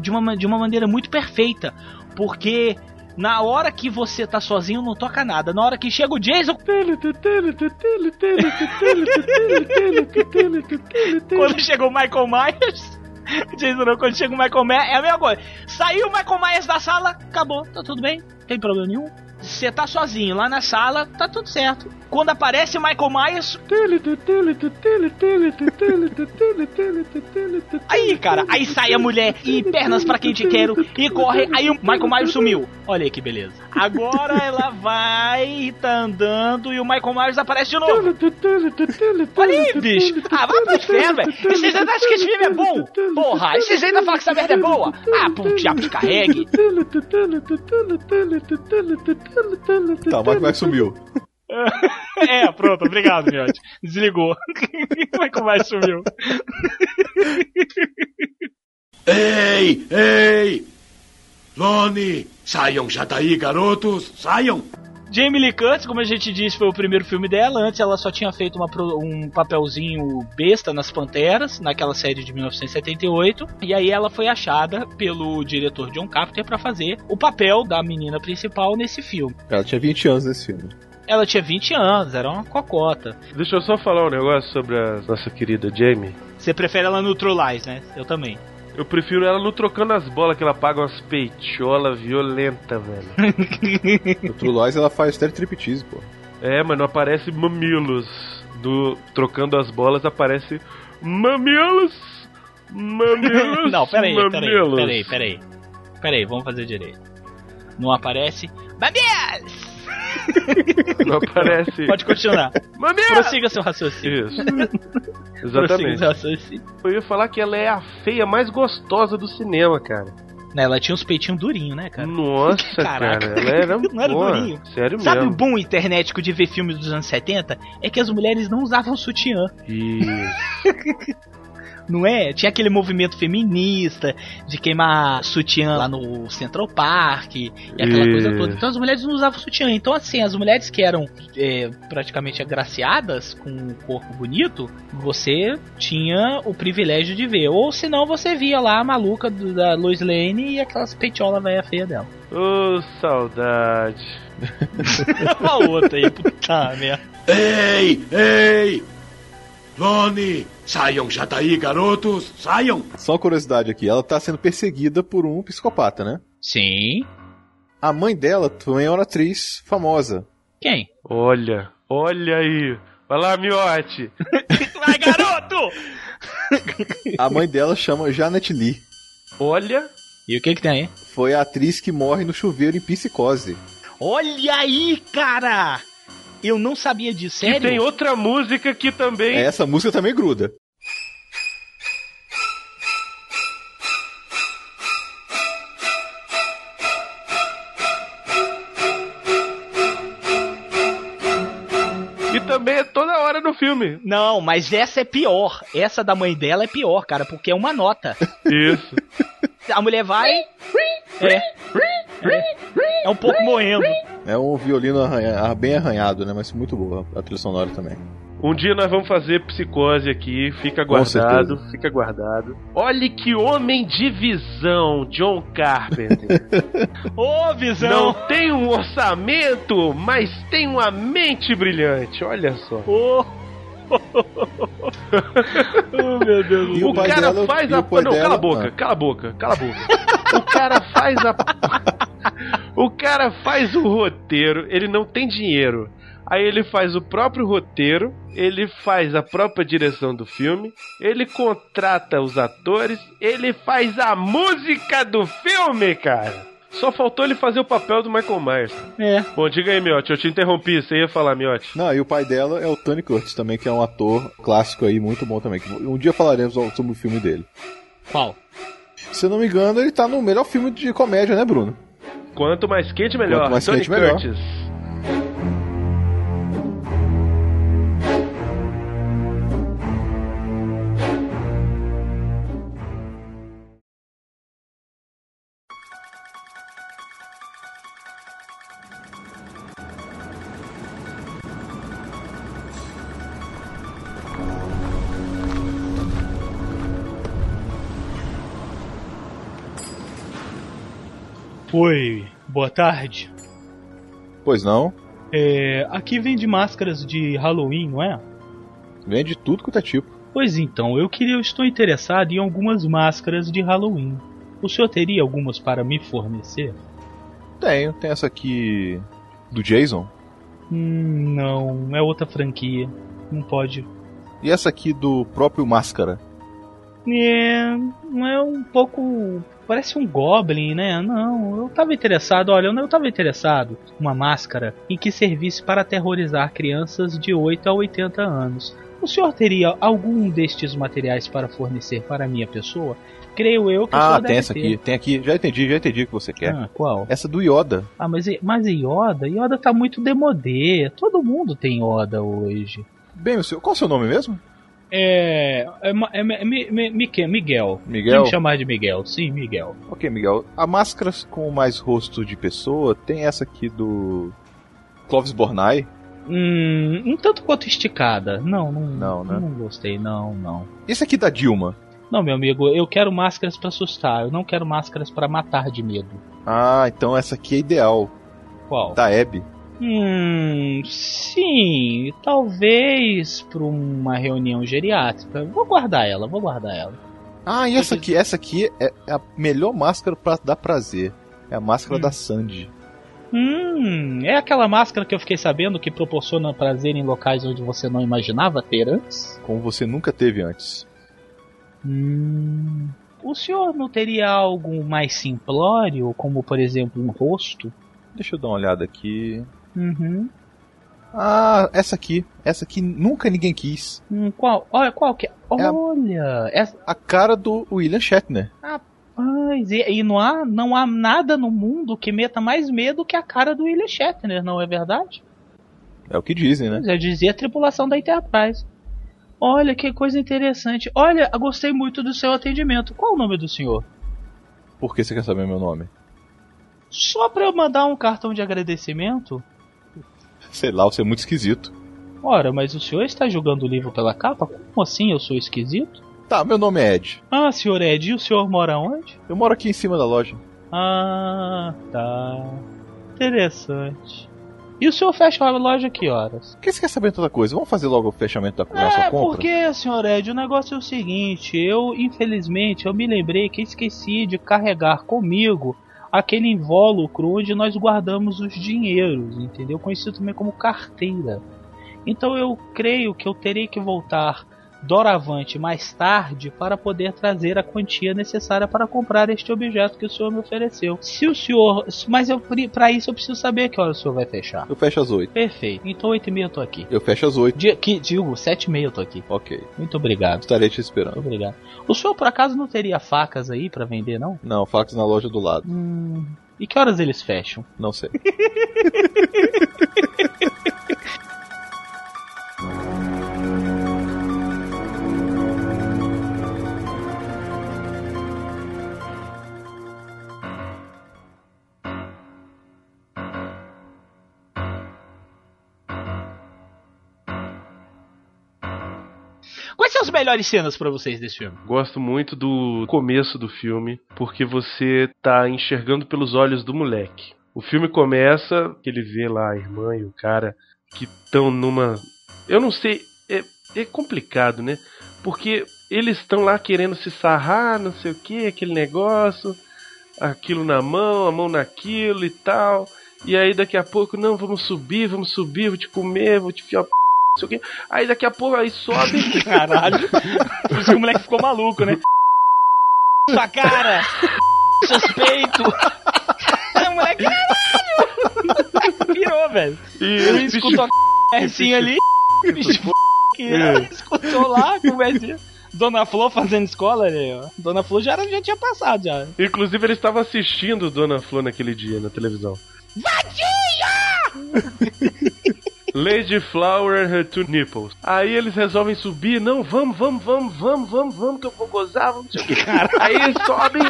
C: de uma, ma- de uma maneira muito perfeita. Porque na hora que você tá sozinho não toca nada. Na hora que chega o Jason. quando chega o Michael Myers. Jason quando chega o Michael Myers, é a mesma coisa. Saiu o Michael Myers da sala, acabou, tá tudo bem, tem problema nenhum. Você tá sozinho lá na sala, tá tudo certo. Quando aparece o Michael Myers. Aí, cara, aí sai a mulher e pernas pra quem te quero e corre. Aí o Michael Myers sumiu. Olha aí que beleza. Agora ela vai, tá andando e o Michael Myers aparece de novo. Olha aí, bicho. Ah, vai pro inferno, velho. E vocês ainda acham que esse filme é bom? Porra, e vocês ainda falam que essa merda é boa? Ah, pro diabo te carregue.
B: Tá, o Michael Myers sumiu.
C: É, pronto, obrigado, Miotti. Desligou. Michael Myers sumiu.
K: Ei, ei! Lone, saiam já daí, garotos, saiam!
C: Jamie Lee Curtis, como a gente disse, foi o primeiro filme dela. Antes ela só tinha feito uma um papelzinho besta nas Panteras, naquela série de 1978. E aí ela foi achada pelo diretor John Carpenter pra fazer o papel da menina principal nesse filme.
B: Ela tinha 20 anos nesse filme.
C: Ela tinha 20 anos, era uma cocota.
F: Deixa eu só falar um negócio sobre a nossa querida Jamie.
C: Você prefere ela no True Lies, né? Eu também.
F: Eu prefiro ela no trocando as bolas, que ela paga umas peitolas violentas, velho.
B: No True Lies ela faz teletriptease, pô.
F: É, mas não aparece mamilos. Do trocando as bolas aparece mamilos. Mamilos.
C: Não, peraí, peraí,
F: mamilos.
C: peraí, peraí. Peraí, vamos fazer direito. Não aparece. Mamilos!
F: Não aparece.
C: Pode continuar.
F: Mamilos!
C: Prossiga seu raciocínio.
F: Isso. Exatamente.
C: seu raciocínio.
F: Eu ia falar que ela é a feia mais gostosa do cinema, cara.
C: Né, ela tinha os peitinhos durinhos, né, cara?
F: Nossa,
C: Caraca.
F: cara, ela era,
C: Não era durinho.
F: Sério
C: Sabe o
F: mesmo.
C: bom internético de ver filmes dos anos 70? É que as mulheres não usavam sutiã.
F: Isso.
C: Não é? Tinha aquele movimento feminista de queimar sutiã lá no Central Park e aquela
F: Isso.
C: coisa toda. Então as mulheres não usavam sutiã. Então, assim, as mulheres que eram é, praticamente agraciadas com um corpo bonito, você tinha o privilégio de ver. Ou senão você via lá a maluca do- da Lois Lane e aquelas peitiola velha feia dela.
F: Ô, saudade.
C: a outra aí, puta merda.
K: Ei, ei! Lone, saiam já daí, garotos, saiam!
B: Só uma curiosidade aqui, ela tá sendo perseguida por um psicopata, né?
C: Sim.
B: A mãe dela também é uma atriz famosa.
C: Quem?
F: Olha, olha aí. Vai lá, miote.
C: Vai, garoto!
B: A mãe dela chama Janet Lee.
F: Olha.
C: E o que que tem aí?
B: Foi a atriz que morre no chuveiro em psicose.
C: Olha aí, cara! Eu não sabia disso,
F: E
C: sério?
F: tem outra música que também.
B: Essa música também gruda.
F: E também é toda hora no filme.
C: Não, mas essa é pior. Essa da mãe dela é pior, cara, porque é uma nota.
F: Isso.
C: A mulher vai. É. É, é um pouco morrendo.
B: É um violino arranha- bem arranhado, né? Mas muito boa a trilha sonora também.
F: Um dia nós vamos fazer psicose aqui, fica guardado, fica guardado. Olha que homem de visão, John Carpenter.
C: Ô, visão!
F: Não tem um orçamento, mas tem uma mente brilhante. Olha só.
C: Ô! oh, meu Deus
B: E
F: o
B: o
F: cara
B: dela-
F: faz a. Não, cala
B: dela-
F: a boca,
B: ah.
F: cala a boca, cala a boca. o cara faz a. o cara faz o roteiro, ele não tem dinheiro. Aí ele faz o próprio roteiro, ele faz a própria direção do filme, ele contrata os atores, ele faz a música do filme, cara. Só faltou ele fazer o papel do Michael Myers.
C: É.
F: Bom, diga aí, Miotti, eu te interrompi, você ia falar, Miotti.
B: Não, e o pai dela é o Tony Curtis também, que é um ator clássico aí, muito bom também. que Um dia falaremos sobre o filme dele.
C: Qual?
B: Se eu não me engano, ele tá no melhor filme de comédia, né, Bruno?
F: Quanto mais quente, melhor.
B: Quanto mais
F: Tony
B: quente, melhor.
F: Curtis.
C: Boa tarde.
B: Pois não.
C: É, aqui vende máscaras de Halloween, não é?
B: Vende tudo quanto é tipo.
C: Pois então, eu queria, eu estou interessado em algumas máscaras de Halloween. O senhor teria algumas para me fornecer?
B: Tenho, tem essa aqui do Jason.
C: Hum, não, é outra franquia. Não pode.
B: E essa aqui do próprio Máscara.
C: É, não é um pouco. Parece um Goblin, né? Não, eu tava interessado, olha, eu tava interessado uma máscara em que servisse para aterrorizar crianças de 8 a 80 anos. O senhor teria algum destes materiais para fornecer para a minha pessoa? Creio eu que o
B: Ah,
C: senhor
B: tem essa
C: ter.
B: aqui, tem aqui. Já entendi, já entendi o que você quer.
C: Ah, qual?
B: Essa do Yoda.
C: Ah, mas, mas Yoda? Yoda tá muito demodê. Todo mundo tem Yoda hoje.
B: Bem, o seu, qual é o seu nome mesmo?
C: É. É, é, Mique- Miguel.
B: Miguel?
C: Me chamar de Miguel. Sim, Miguel.
B: Ok, Miguel. A máscara com mais rosto de pessoa tem essa aqui do Clovis Bornai.
C: Hum, um tanto quanto esticada. Não, não,
B: Não, né?
C: não gostei, não, não.
B: Esse aqui da Dilma.
C: Não, meu amigo, eu quero máscaras pra assustar. Eu não quero máscaras pra matar de medo.
B: Ah, então essa aqui é ideal.
C: Qual?
B: Da Abby.
C: Hum, sim, talvez pra uma reunião geriátrica. Vou guardar ela, vou guardar ela.
B: Ah, e essa aqui, essa aqui é a melhor máscara pra dar prazer. É a máscara da Sandy.
C: Hum, é aquela máscara que eu fiquei sabendo que proporciona prazer em locais onde você não imaginava ter antes?
B: Como você nunca teve antes.
C: Hum. O senhor não teria algo mais simplório, como por exemplo um rosto?
B: Deixa eu dar uma olhada aqui.
C: Uhum.
B: Ah, essa aqui. Essa aqui nunca ninguém quis.
C: Hum, qual? Olha, qual que é?
B: a-
C: Olha! essa-
B: A cara do William Shatner.
C: Rapaz, e, e, não, há, não há nada no mundo que meta mais medo que a cara do William Shatner, não é verdade?
B: É o que dizem, né?
C: Já dizia a tripulação da Enterprise. Olha que coisa interessante. Olha, gostei muito do seu atendimento. Qual o nome do senhor?
B: Por que você quer saber meu nome?
C: Só pra eu mandar um cartão de agradecimento?
B: Sei lá, você é muito esquisito.
C: Ora, mas o senhor está julgando o livro pela capa? Como assim eu sou esquisito?
B: Tá, meu nome é Ed.
C: Ah, senhor Ed, e o senhor mora onde?
B: Eu moro aqui em cima da loja.
C: Ah, tá. Interessante. E o senhor fecha a loja que horas?
B: Por que você quer saber tanta coisa? Vamos fazer logo o fechamento da nossa
C: é,
B: compra?
C: porque, senhor Ed, o negócio é o seguinte, eu, infelizmente, eu me lembrei que esqueci de carregar comigo aquele invólucro onde nós guardamos os dinheiros, entendeu? Conhecido também como carteira. Então eu creio que eu terei que voltar doravante mais tarde para poder trazer a quantia necessária para comprar este objeto que o senhor me ofereceu. Se o senhor. Mas eu para isso eu preciso saber que hora o senhor vai fechar.
B: Eu fecho às 8.
C: Perfeito. Então 8 e meia eu tô aqui.
B: Eu fecho às 8.
C: Di, que, digo, 7 e meia eu tô aqui.
B: Ok.
C: Muito obrigado.
B: Estarei te esperando.
C: Muito obrigado. O senhor por acaso não teria facas aí para vender, não?
B: Não, facas na loja do lado.
C: Hum. E que horas eles fecham?
B: Não sei.
C: Quais são as melhores cenas para vocês desse filme?
F: Gosto muito do começo do filme, porque você tá enxergando pelos olhos do moleque. O filme começa, ele vê lá a irmã e o cara que estão numa. Eu não sei, é, é complicado, né? Porque eles estão lá querendo se sarrar, não sei o que, aquele negócio, aquilo na mão, a mão naquilo e tal. E aí daqui a pouco, não, vamos subir, vamos subir, vou te comer, vou te fiar sei o quê. Aí daqui a pouco aí sobe.
C: Caralho. Por isso que o moleque ficou maluco, né? Sua cara! Suspeito! o moleque, caralho! Virou, velho. Ele escutou a assim ali. Bicho, que escutou lá, conversinha. Dona Flor fazendo escola ali, ó. Dona Flor já, era, já tinha passado já.
F: Inclusive ele estava assistindo Dona Flor naquele dia na televisão.
C: Vadia!
F: Lady Flower and her two nipples. Aí eles resolvem subir, não, vamos, vamos, vamos, vamos, vamos, vamos, que eu vou gozar, vamos sei o que. Aí eles sobem.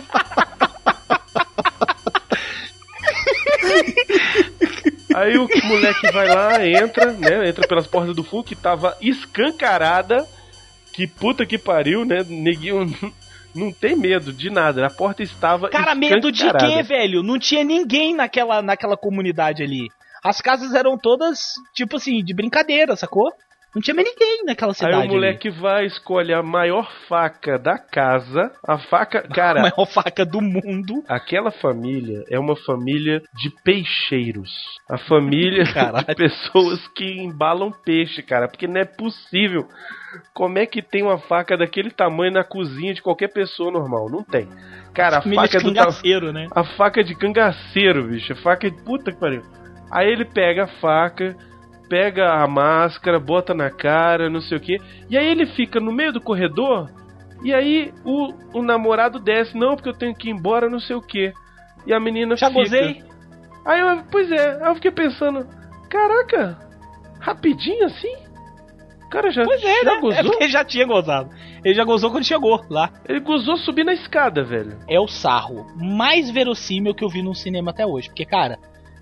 F: Aí o moleque vai lá, entra, né? Entra pelas portas do fundo que tava escancarada. Que puta que pariu, né? Neguinho não tem medo de nada. A porta estava.
C: Cara, medo de quê, velho? Não tinha ninguém naquela, naquela comunidade ali. As casas eram todas, tipo assim, de brincadeira, sacou? Não tinha mais ninguém naquela cidade.
F: Aí o moleque ali. vai escolher a maior faca da casa. A faca, cara.
C: A maior faca do mundo.
F: Aquela família é uma família de peixeiros. A família de pessoas que embalam peixe, cara. Porque não é possível. Como é que tem uma faca daquele tamanho na cozinha de qualquer pessoa normal? Não tem. Cara, a
C: família
F: faca
C: de cangaceiro, do né?
F: A faca de cangaceiro, bicho. A faca de puta que pariu. Aí ele pega a faca, pega a máscara, bota na cara, não sei o que. E aí ele fica no meio do corredor. E aí o, o namorado desce, não, porque eu tenho que ir embora, não sei o que. E a menina
C: Já
F: fica.
C: gozei?
F: Aí eu, pois é, aí eu fiquei pensando, caraca, rapidinho assim? O cara já,
C: pois é,
F: já
C: né?
F: gozou?
C: É porque ele já tinha gozado. Ele já gozou quando chegou lá.
F: Ele gozou subir na escada, velho.
C: É o sarro mais verossímil que eu vi num cinema até hoje. Porque, cara,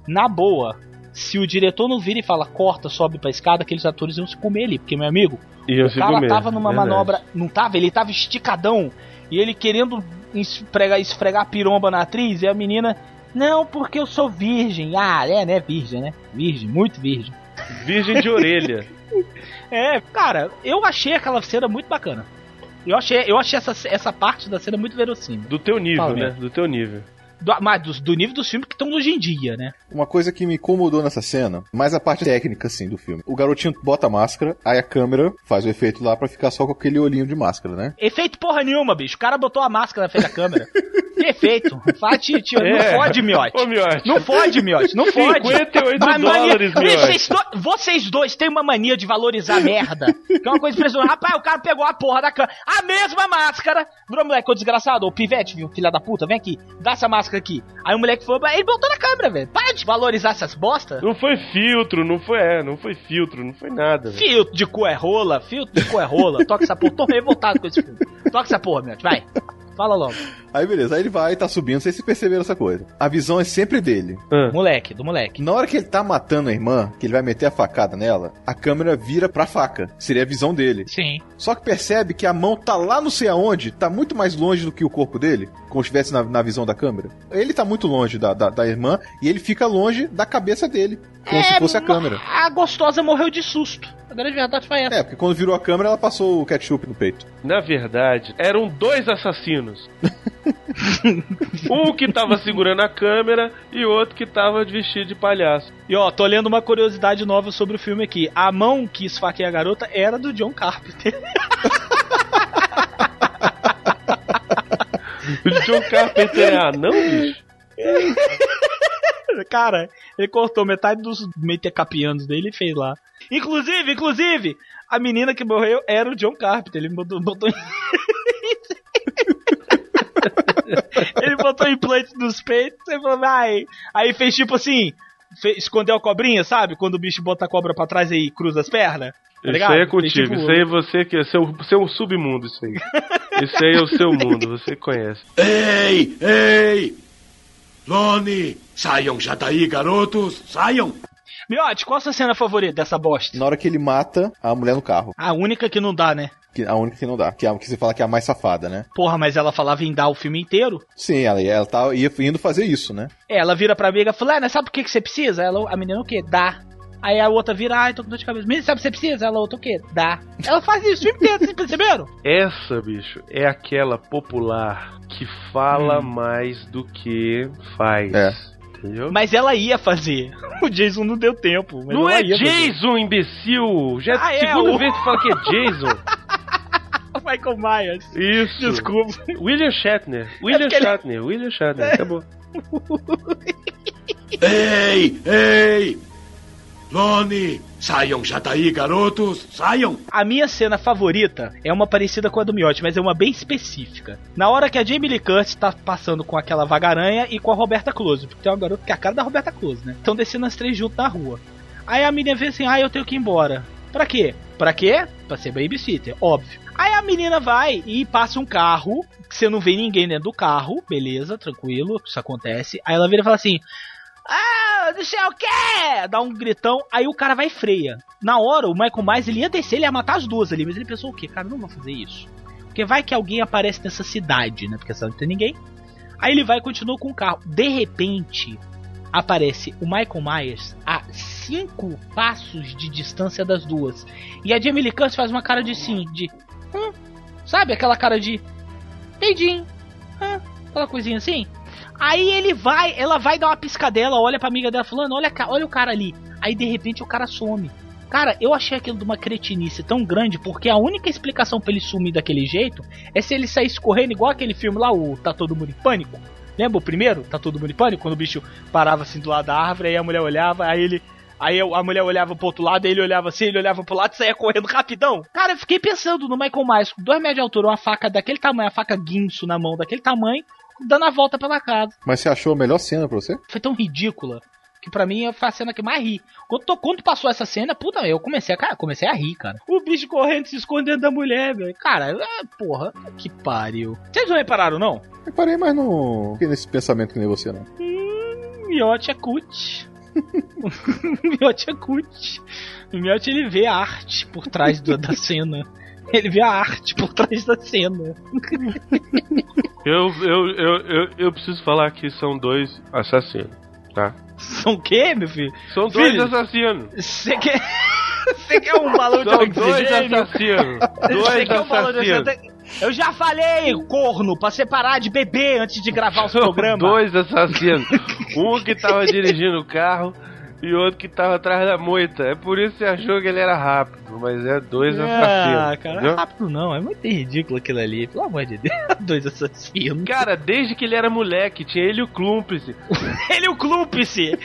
C: na boa, se o diretor não vira e fala corta, sobe pra escada, aqueles atores iam se comer ali, porque, meu amigo,
F: Iam
C: o
F: se
C: cara
F: comer,
C: tava numa
F: verdade.
C: manobra. Não tava? Ele tava esticadão. E ele querendo esfregar, esfregar a piromba na atriz, e a menina. Não, porque eu sou virgem. Ah, é, né? Virgem, né? Virgem, muito virgem.
F: Virgem de orelha.
C: É, cara, eu achei aquela cena muito bacana. Eu achei, eu achei essa, essa parte da cena muito verossímil.
F: Do teu nível, né? Do teu nível.
C: Do, mas do, do nível dos filmes que estão hoje em dia, né?
B: Uma coisa que me incomodou nessa cena, mais a parte técnica, assim, do filme. O garotinho bota a máscara, aí a câmera faz o efeito lá pra ficar só com aquele olhinho de máscara, né?
C: Efeito porra nenhuma, bicho. O cara botou a máscara na frente da câmera. que efeito? Fala, tio, tio, não
F: É.
C: fode, miote.
F: Ô, Miote.
C: Não fode, miote. Não fode.
F: 58
C: Mas
F: dólares,
C: mania-
F: Miote.
C: vocês, do- vocês dois têm uma mania de valorizar merda. Que é uma coisa impressionante. Rapaz, o cara pegou a porra da câmera. A mesma máscara. Virou moleque, ô desgraçado, ô pivete, viu, filha da puta, vem aqui, dá essa máscara aqui. Aí o moleque foi, ele botou na câmera, velho. Para de valorizar essas bosta.
F: Não foi filtro, não foi, é, não foi filtro, não foi nada. velho.
C: Filtro de cu é rola, filtro de cu é rola. Toca essa porra, tô revoltado com esse filme. Toca essa porra, miote, vai. Fala logo.
B: Aí beleza, aí ele vai e tá subindo, não sei se perceberam essa coisa. A visão é sempre dele.
F: Ah.
C: Moleque, do moleque.
B: Na hora que ele tá matando a irmã, que ele vai meter a facada nela, a câmera vira pra faca. Seria a visão dele.
C: Sim.
B: Só que percebe que a mão tá lá não sei aonde, tá muito mais longe do que o corpo dele, como se estivesse na, na visão da câmera. Ele tá muito longe da, da, da irmã e ele fica longe da cabeça dele, como se fosse a câmera.
C: A gostosa morreu de susto. A grande verdade foi essa.
B: É, porque quando virou a câmera, ela passou o ketchup no peito.
F: Na verdade, eram dois assassinos. um que tava segurando a câmera e outro que tava vestido de palhaço.
C: E ó, tô lendo uma curiosidade nova sobre o filme aqui. A mão que esfaqueia a garota era do John Carpenter.
F: O John Carpenter é anão, bicho?
C: Cara, ele cortou metade dos metecapianos dele e fez lá. Inclusive, inclusive, a menina que morreu era o John Carpenter. Ele botou. botou... ele botou implante nos peitos e falou, vai. Aí fez tipo assim. fe- escondeu a cobrinha, sabe? Quando o bicho bota a cobra pra trás e cruza as pernas. Tá
F: Isso aí é
C: Fez
F: contigo,
C: tipo-
F: isso aí é você que é seu, seu submundo, isso aí. Isso aí é o seu mundo, você conhece.
K: Ei, ei! Lone, saiam já daí, garotos, saiam!
C: Miote, qual a sua cena favorita dessa bosta?
B: Na hora que ele mata a mulher no carro.
C: A única que não dá, né?
B: A única que não dá. Que, é a, que você fala que é a mais safada, né?
C: Porra, mas ela falava em dar o filme inteiro.
B: Sim, ela, ela tá ia indo fazer isso, né?
C: Ela vira pra amiga e fala, "Ana, sabe por que, que você precisa? Ela, a menina o quê? Dá. Aí a outra vira, ai, tô com dor de cabeça. Menina, sabe o que você precisa? Ela, outra o quê? Dá. Ela faz isso o filme inteiro, vocês perceberam?
F: Essa, bicho, é aquela popular que fala mais do que faz.
B: É.
F: Entendeu?
C: Mas ela ia fazer. O Jason não deu tempo. Mas
F: Não é
C: ia fazer.
F: Jason, imbecil! Já é
C: Ah,
F: a
C: é,
F: segunda
C: o-
F: vez que fala que é Jason.
C: Michael Myers.
F: Isso.
C: Desculpa.
F: William Shatner. William
C: ele-
F: Shatner. William Shatner. Acabou.
K: Ei, ei! Lone, saiam já daí, garotos, saiam!
C: A minha cena favorita é uma parecida com a do Miotti, mas é uma bem específica. Na hora que a Jamie Lee Curtis tá passando com aquela vagaranha e com a Roberta Close, porque tem uma garota que é a cara da Roberta Close, né? Estão descendo as três juntas na rua. Aí a menina vê assim, ah, eu tenho que ir embora. Pra quê? Pra quê? Pra ser babysitter, óbvio. Aí a menina vai e passa um carro, que você não vê ninguém dentro do carro, beleza, tranquilo, isso acontece. Aí ela vira e fala assim, ah, não sei o que! Dá um gritão, aí o cara vai e freia. Na hora, o Michael Myers, ele ia descer, ele ia matar as duas ali, mas ele pensou o quê? Cara, não vou fazer isso. Porque vai que alguém aparece nessa cidade, né? Porque essa não tem ninguém. Aí ele vai e continua com o carro. De repente, aparece o Michael Myers a cinco passos de distância das duas. E a Jamie Lee Curtis faz uma cara de sim, de... Hum, sabe aquela cara de... Peidinho. Hum, aquela coisinha assim. Aí ele vai, ela vai dar uma piscadela, olha pra amiga dela falando, olha, olha o cara ali. Aí de repente o cara some. Cara, eu achei aquilo de uma cretinice tão grande, porque a única explicação pra ele sumir daquele jeito é se ele saísse correndo igual aquele filme lá, o Tá Todo Mundo em Pânico. Lembra o primeiro? Tá Todo Mundo em Pânico? Quando o bicho parava assim do lado da árvore, aí a mulher olhava, aí ele... Aí a mulher olhava pro outro lado, ele olhava assim, ele olhava pro lado e saía correndo rapidão. Cara, eu fiquei pensando no Michael Myers com dois metros de altura, uma faca daquele tamanho, a faca guinso na mão daquele tamanho, dando a volta pela casa.
B: Mas você achou a melhor cena pra você?
C: Foi tão ridícula que pra mim foi a cena que mais ri. Quando, quando passou essa cena, puta, eu comecei a, cara, comecei a rir, cara. O bicho correndo, se escondendo da mulher, velho. Cara, é, porra, que pariu. Vocês não repararam, não?
B: Eu parei mais no. fiquei nesse pensamento que nem você, não.
C: Hum, Miote é cut. Miote é cut. O Miote ele vê a arte por trás do- da cena. Ele vê a arte por trás da cena.
F: Eu, eu, eu, eu, eu preciso falar que são dois assassinos, tá?
C: São o quê, meu filho?
F: São dois
C: Filho,
F: assassinos.
C: Você quer. Você quer um balão de
F: São dois
C: oxigênio?
F: assassinos.
C: Você
F: Dois assassinos.
C: oxigênio? Eu já falei, corno, pra separar de beber antes de gravar os programas.
F: Dois assassinos. um que tava dirigindo o carro e outro que tava atrás da moita. É por isso que você achou que ele era rápido, mas é dois assassinos.
C: Ah, cara, não é rápido não, é muito ridículo aquilo ali, pelo amor de Deus. Dois assassinos.
F: Cara, desde que ele era moleque, tinha ele e o Clumpice.
C: ele e o Clumpice!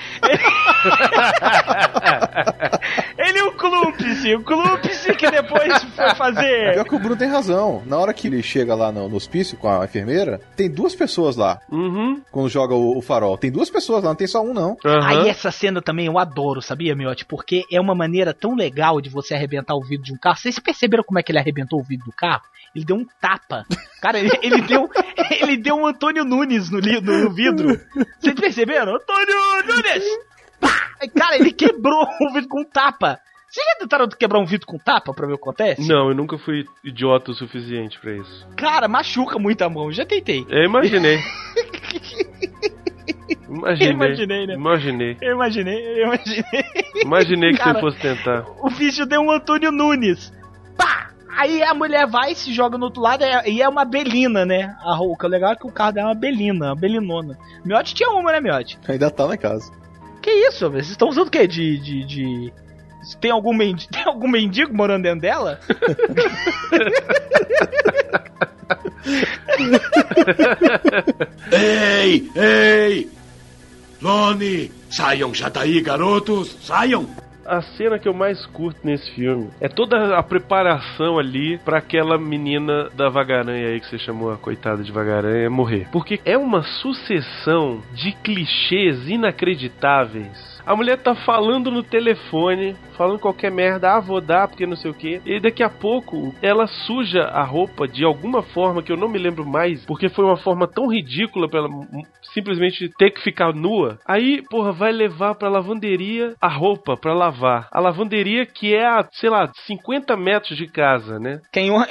C: ele e o Clumpice! O Clumpice que depois foi fazer.
B: Pior que o Bruno tem razão. Na hora que ele chega lá no, no hospício com a enfermeira, tem duas pessoas lá.
F: Uhum.
B: Quando joga o, o farol. Tem duas pessoas lá, não tem só um, não.
F: Uhum.
C: Aí essa cena também eu adoro, sabia, Miotti? Porque é uma maneira tão legal de você arrebentar o vidro de um carro. Vocês perceberam como é que ele arrebentou o vidro do carro? Ele deu um tapa. Cara, ele, ele deu ele deu um Antônio Nunes no, no, vidro. Vocês perceberam? Antônio Nunes! Pá! Cara, ele quebrou o vidro com um tapa. Vocês já tentaram quebrar um vidro com tapa pra ver o que acontece?
F: Não, eu nunca fui idiota o suficiente pra isso.
C: Cara, machuca muito a mão. Já tentei.
F: Eu imaginei. Imaginei.
C: Eu imaginei, né?
F: Imaginei.
C: Eu imaginei, eu imaginei.
F: Imaginei que
C: Cara,
F: você fosse tentar.
C: O bicho deu um Antônio Nunes. Pá! Aí a mulher vai, se joga no outro lado é- e é uma belina, né? A ro- O legal é que o carro dela é uma belina, uma belinona. Miotti tinha uma, né, Miotti?
B: Ainda tá na casa.
C: Que isso, velho? Vocês estão usando o quê? De. de, de... Tem, algum mendigo, tem algum mendigo morando dentro dela?
K: Ei, ei! Lone, saiam já daí, garotos, saiam!
F: A cena que eu mais curto nesse filme é toda a preparação ali pra aquela menina da vagaranha aí que você chamou a coitada de vagaranha morrer. Porque é uma sucessão de clichês inacreditáveis. A mulher tá falando no telefone, falando qualquer merda, ah, vou dar porque não sei o que. E daqui a pouco ela suja a roupa de alguma forma que eu não me lembro mais, porque foi uma forma tão ridícula pra ela simplesmente ter que ficar nua. Aí, porra, vai levar pra lavanderia a roupa pra lavar. A lavanderia que é a, sei lá, 50 metros de casa, né?
C: Quem.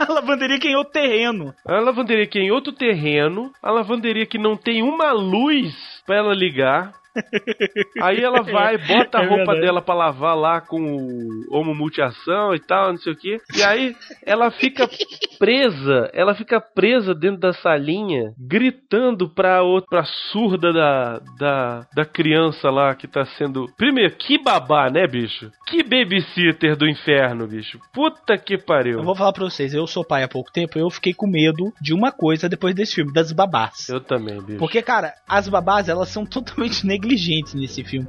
C: a lavanderia que em outro terreno.
F: A lavanderia que é em outro terreno, a lavanderia que não tem uma luz pra ela ligar. Aí ela vai, bota a
C: É
F: roupa dela pra lavar lá com o homo multiação e tal, não sei o que. E aí ela fica presa, ela fica presa dentro da salinha, gritando pra outra, surda da, da, da criança lá que tá sendo. Primeiro, que babá, né, bicho? Que babysitter do inferno, bicho. Puta que pariu.
C: Eu vou falar pra vocês, eu sou pai há pouco tempo, eu fiquei com medo de uma coisa depois desse filme, das babás.
F: Eu também, bicho.
C: Porque, cara, as babás, elas são totalmente negligentes nesse filme.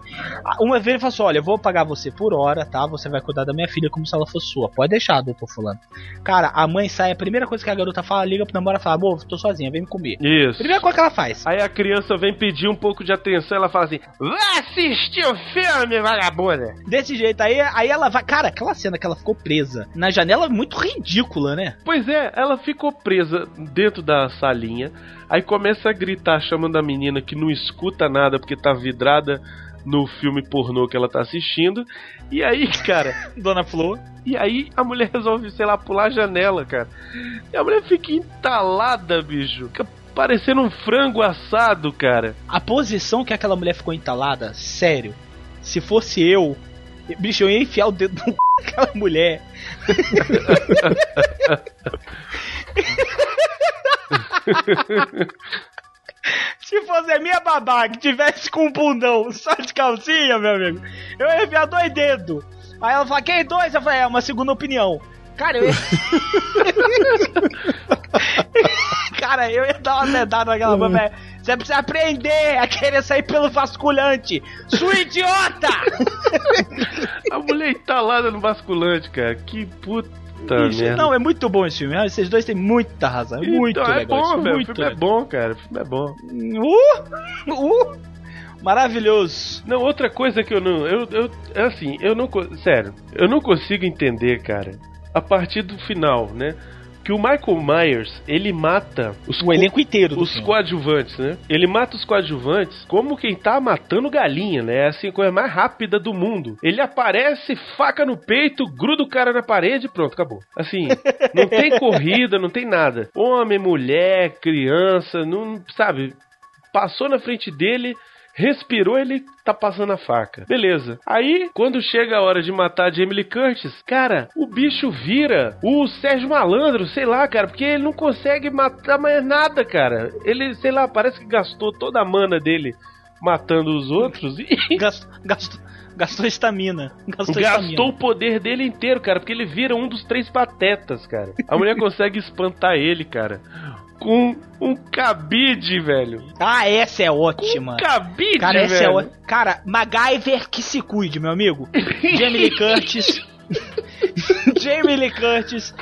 C: Uma vez ele falou assim: olha, eu vou pagar você por hora, tá? Você vai cuidar da minha filha como se ela fosse sua. Pode deixar, doutor Fulano. Cara, a mãe sai, a primeira coisa que a garota fala, liga pro namorado e fala: amor, tô sozinha, vem me comer.
F: Isso.
C: Primeira coisa que ela faz.
F: Aí a criança vem pedir um pouco de atenção, ela fala assim: Vai assistir o filme, vagabunda!
C: Desse jeito aí, aí ela vai. Cara, aquela cena que ela ficou presa na janela é muito ridícula, né?
F: Pois é, ela ficou presa dentro da salinha, aí começa a gritar chamando a menina que não escuta nada porque tá vidrada no filme pornô que ela tá assistindo. E aí, cara,
C: Dona Flor.
F: e aí a mulher resolve, sei lá, pular a janela, cara. E a mulher fica entalada, bicho. Fica parecendo um frango assado, cara.
C: A posição que aquela mulher ficou entalada, sério. Se fosse eu, bicho, eu ia enfiar o dedo no c... daquela mulher. Se fosse a minha babá que tivesse com um bundão só de calcinha, meu amigo, eu ia enfiar dois dedos. Aí ela fala, quem dois? Eu falei, é uma segunda opinião. Cara, eu ia... Cara, eu ia dar uma dedada naquela mulher. Você precisa aprender a querer sair pelo vasculhante. Sua idiota!
F: A mulher entalada no basculante, cara. Que puta
C: Isso,
F: merda.
C: não, é muito bom esse filme. Ah, Esses dois têm muita razão. É muito
F: então, é
C: legal. esse
F: bom, velho. O
C: muito
F: filme é bom, cara. O filme é bom.
C: Uh, uh, maravilhoso.
F: Não, outra coisa que eu não. Eu, eu, é assim, eu não. Sério, eu não consigo entender, cara, a partir do final, né? Que o Michael Myers, ele mata os,
C: O elenco inteiro
F: os
C: filme.
F: coadjuvantes, né? Ele mata os coadjuvantes como quem tá matando galinha, né? É assim, a coisa mais rápida do mundo. Ele aparece, faca no peito, gruda o cara na parede e pronto, acabou. Assim, não tem corrida, não tem nada. Homem, mulher, criança, não. Sabe? Passou na frente dele, Respirou, ele tá passando a faca. Beleza. Aí, quando chega a hora de matar a Jamie Lee Curtis, cara, o bicho vira o Sérgio Malandro, sei lá, cara, porque ele não consegue matar mais nada, cara. Ele, sei lá, parece que gastou toda a mana dele matando os outros e.
C: Gastou estamina. Gastou,
F: gastou o poder dele inteiro, cara, porque ele vira um dos três patetas, cara. A mulher consegue espantar ele, cara com um cabide, velho.
C: Ah, essa é ótima.
F: Um cabide,
C: cara, essa
F: velho.
C: É o... Cara, MacGyver que se cuide, meu amigo. Jamie Lee Curtis. Jamie Lee Curtis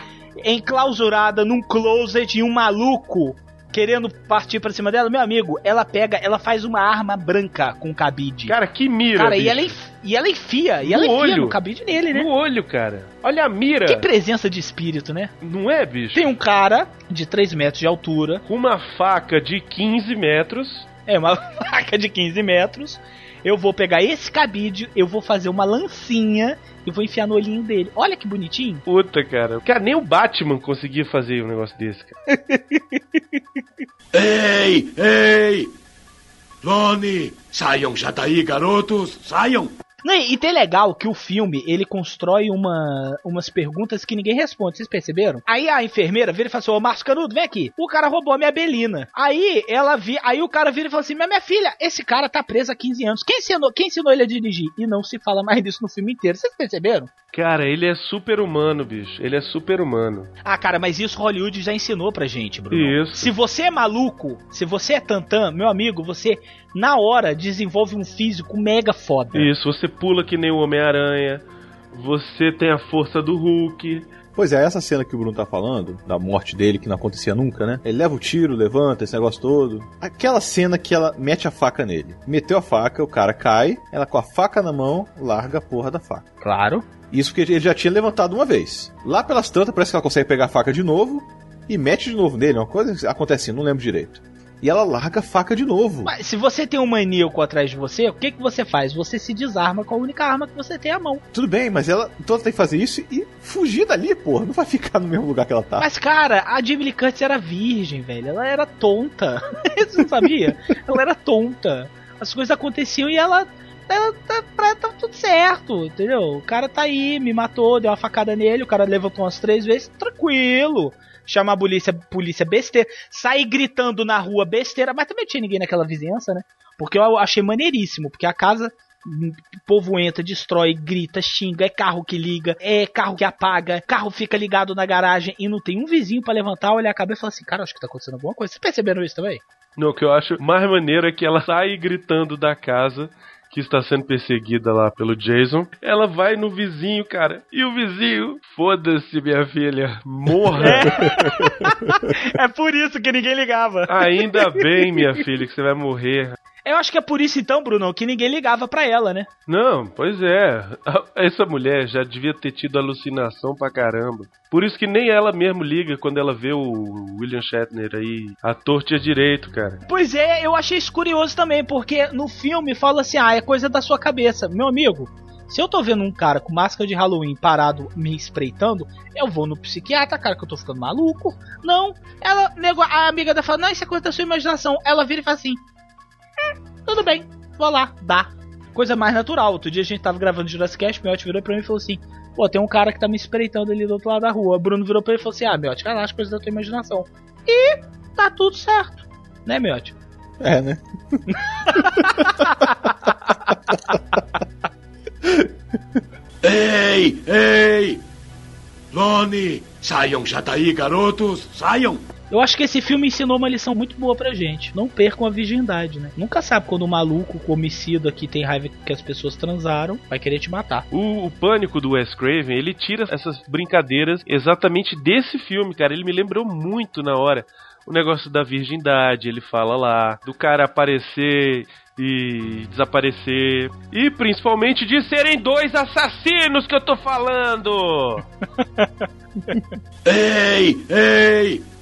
C: enclausurada num closet e um maluco querendo partir pra cima dela, meu amigo, ela pega, ela faz uma arma branca com cabide.
F: Cara, que mira,
C: Cara,
F: bicho.
C: e ela, e ela enfia, e ela
F: no
C: enfia
F: olho.
C: no cabide nele, né?
F: No olho, cara. Olha a mira.
C: Que presença de espírito, né?
F: Não é, bicho?
C: Tem um cara de 3 metros de altura.
F: Com uma faca de 15 metros.
C: É, uma faca de 15 metros. Eu vou pegar esse cabide, eu vou fazer uma lancinha e vou enfiar no olhinho dele. Olha que bonitinho.
F: Puta, cara. Cara, nem o Batman conseguia fazer um negócio desse, cara.
K: ei, ei! Lone, saiam já daí, garotos, saiam!
C: Não, e tem legal que o filme, ele constrói uma, umas perguntas que ninguém responde, vocês perceberam? Aí a enfermeira vira e fala assim, ô Márcio Canudo, vem aqui. O cara roubou a minha Belina. Aí ela vi, aí o cara vira e fala assim, mas minha filha, esse cara tá preso há 15 anos. Quem ensinou, quem ensinou ele a dirigir? E não se fala mais disso no filme inteiro. Vocês perceberam?
F: Cara, ele é super humano, bicho. Ele é super humano.
C: Ah, cara, mas isso Hollywood já ensinou pra gente, Bruno.
F: Isso.
C: Se você é maluco, se você é tantã, meu amigo, você na hora desenvolve um físico mega foda.
F: Isso, você pula que nem o Homem-Aranha. Você tem a força do Hulk.
B: Pois é, essa cena que o Bruno tá falando, da morte dele, que não acontecia nunca, né? Ele leva o tiro, levanta, esse negócio todo. Aquela cena que ela mete a faca nele. Meteu a faca, o cara cai, ela com a faca na mão, larga a porra da faca.
C: Claro.
B: Isso porque ele já tinha levantado uma vez. Lá pelas tantas, parece que ela consegue pegar a faca de novo e mete de novo nele. Uma coisa acontece assim, não lembro direito. E ela larga a faca de novo.
C: Mas se você tem um maníaco atrás de você, o que, que você faz? Você se desarma com a única arma que você tem à mão.
B: Tudo bem, mas ela então ela tem que fazer isso e fugir dali, porra. Não vai ficar no mesmo lugar que ela tá.
C: Mas, cara, a Jamie Lee Curtis era virgem, velho. Ela era tonta. você não sabia? ela era tonta. As coisas aconteciam e ela tá, tá, tá, tudo certo, entendeu? O cara tá aí, me matou, deu uma facada nele, o cara levantou umas três vezes, tranquilo. Chamar a polícia, polícia besteira, sair gritando na rua besteira, mas também tinha ninguém naquela vizinhança, né? Porque eu achei maneiríssimo, porque a casa o povo entra, destrói, grita, xinga, é carro que liga, é carro que apaga, carro fica ligado na garagem e não tem um vizinho para levantar, olhar a cabeça e falar assim, cara, acho que tá acontecendo alguma coisa. Vocês perceberam isso também?
F: Não, o que eu acho mais maneiro é que ela sai gritando da casa que está sendo perseguida lá pelo Jason. Ela vai no vizinho, cara. E o vizinho, foda-se, minha filha, morra.
C: É. é por isso que ninguém ligava.
F: Ainda bem, minha filha, que você vai morrer.
C: Eu acho que é por isso então, Bruno, que ninguém ligava para ela, né?
F: Não, pois é. Essa mulher já devia ter tido alucinação pra caramba. Por isso que nem ela mesmo liga quando ela vê o William Shatner aí, ator tinha direito, cara.
C: Pois é, eu achei isso curioso também, porque no filme fala assim, ah, é coisa da sua cabeça. Meu amigo, se eu tô vendo um cara com máscara de Halloween parado me espreitando, eu vou no psiquiatra, cara, que eu tô ficando maluco. Não, ela, a amiga dela fala, não, isso é coisa da sua imaginação. Ela vira e fala assim, tudo bem, vou lá, dá. Coisa mais natural. Outro dia a gente tava gravando Jurassic Cast, meu virou pra mim e falou assim: Pô, tem um cara que tá me espreitando ali do outro lado da rua. O Bruno virou pra ele e falou assim: Ah, Miotti, vai lá, as coisas da tua imaginação. E tá tudo certo. Né, Miotti?
B: É, né?
K: ei, ei! Lone, saiam já daí, garotos, saiam!
C: Eu acho que esse filme ensinou uma lição muito boa pra gente. Não percam a virgindade, né? Nunca sabe quando um maluco, o homicida que tem raiva que as pessoas transaram, vai querer te matar.
F: O, o, pânico do Wes Craven, ele tira essas brincadeiras exatamente desse filme, cara. Ele me lembrou muito na hora. O negócio da virgindade, ele fala lá, do cara aparecer e desaparecer. E principalmente de serem dois assassinos que eu tô falando!
K: ei, ei!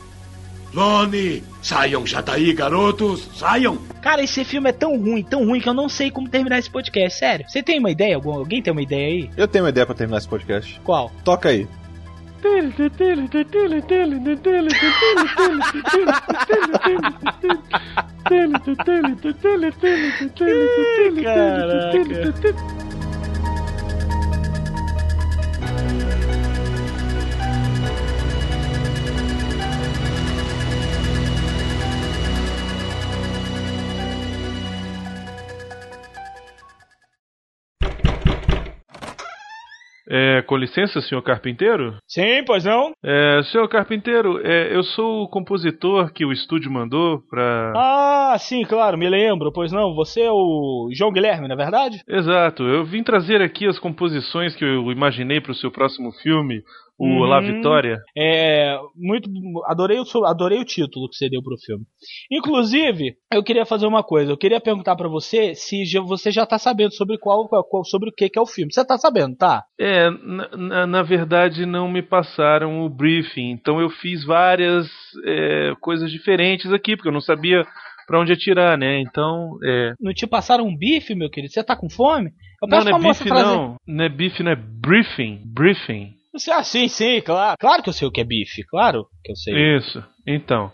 K: Lone, saiam já daí, garotos, saiam!
C: Cara, esse filme é tão ruim, tão ruim que eu não sei como terminar esse podcast, sério. Você tem uma ideia? Alguém tem uma ideia aí?
B: Eu tenho uma ideia para terminar esse podcast.
C: Qual?
B: Toca aí.
L: Caraca.
F: É, com licença, senhor carpinteiro?
C: Sim, pois não?
F: É, senhor carpinteiro, é, eu sou o compositor que o estúdio mandou pra.
C: Ah, sim, claro, me lembro, pois não. Você é o João Guilherme, não é verdade?
F: Exato, eu vim trazer aqui as composições que eu imaginei para o seu próximo filme, o
C: Uhum.
F: La Vitória.
C: É, muito, adorei o, adorei o título que você deu pro filme. Inclusive, eu queria fazer uma coisa. Eu queria perguntar pra você se já- você já tá sabendo sobre qual, qual- sobre o que, que é o filme. Você tá sabendo, tá?
F: É, na, na- na verdade não me passaram o briefing, então eu fiz várias é, coisas diferentes aqui, porque eu não sabia pra onde atirar, né? Então, é.
C: Não te passaram um bife, meu querido? Você tá com fome? Eu
F: Não,
C: peço
F: não é
C: pra moça
F: bife,
C: trazer.
F: não. Não é bife, não é briefing. Briefing.
C: Você- Ah, sim, sim, claro. Claro que eu sei o que é bife. Claro que eu sei.
F: Isso. Então.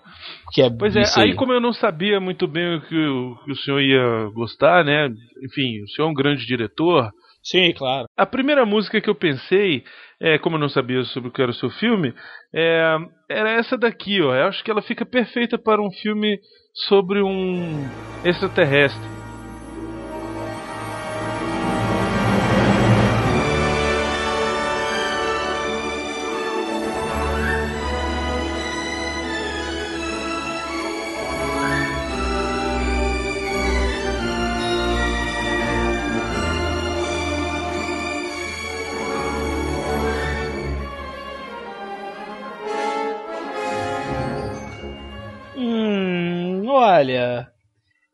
C: que é
F: Pois é, aí como eu não sabia muito bem o que o, que o senhor ia gostar, né? Enfim, o senhor é um grande diretor.
C: Sim, claro.
F: A primeira música que eu pensei, é, como eu não sabia sobre o que era o seu filme, é, era essa daqui, ó. Eu acho que ela fica perfeita para um filme sobre um extraterrestre.
C: Olha.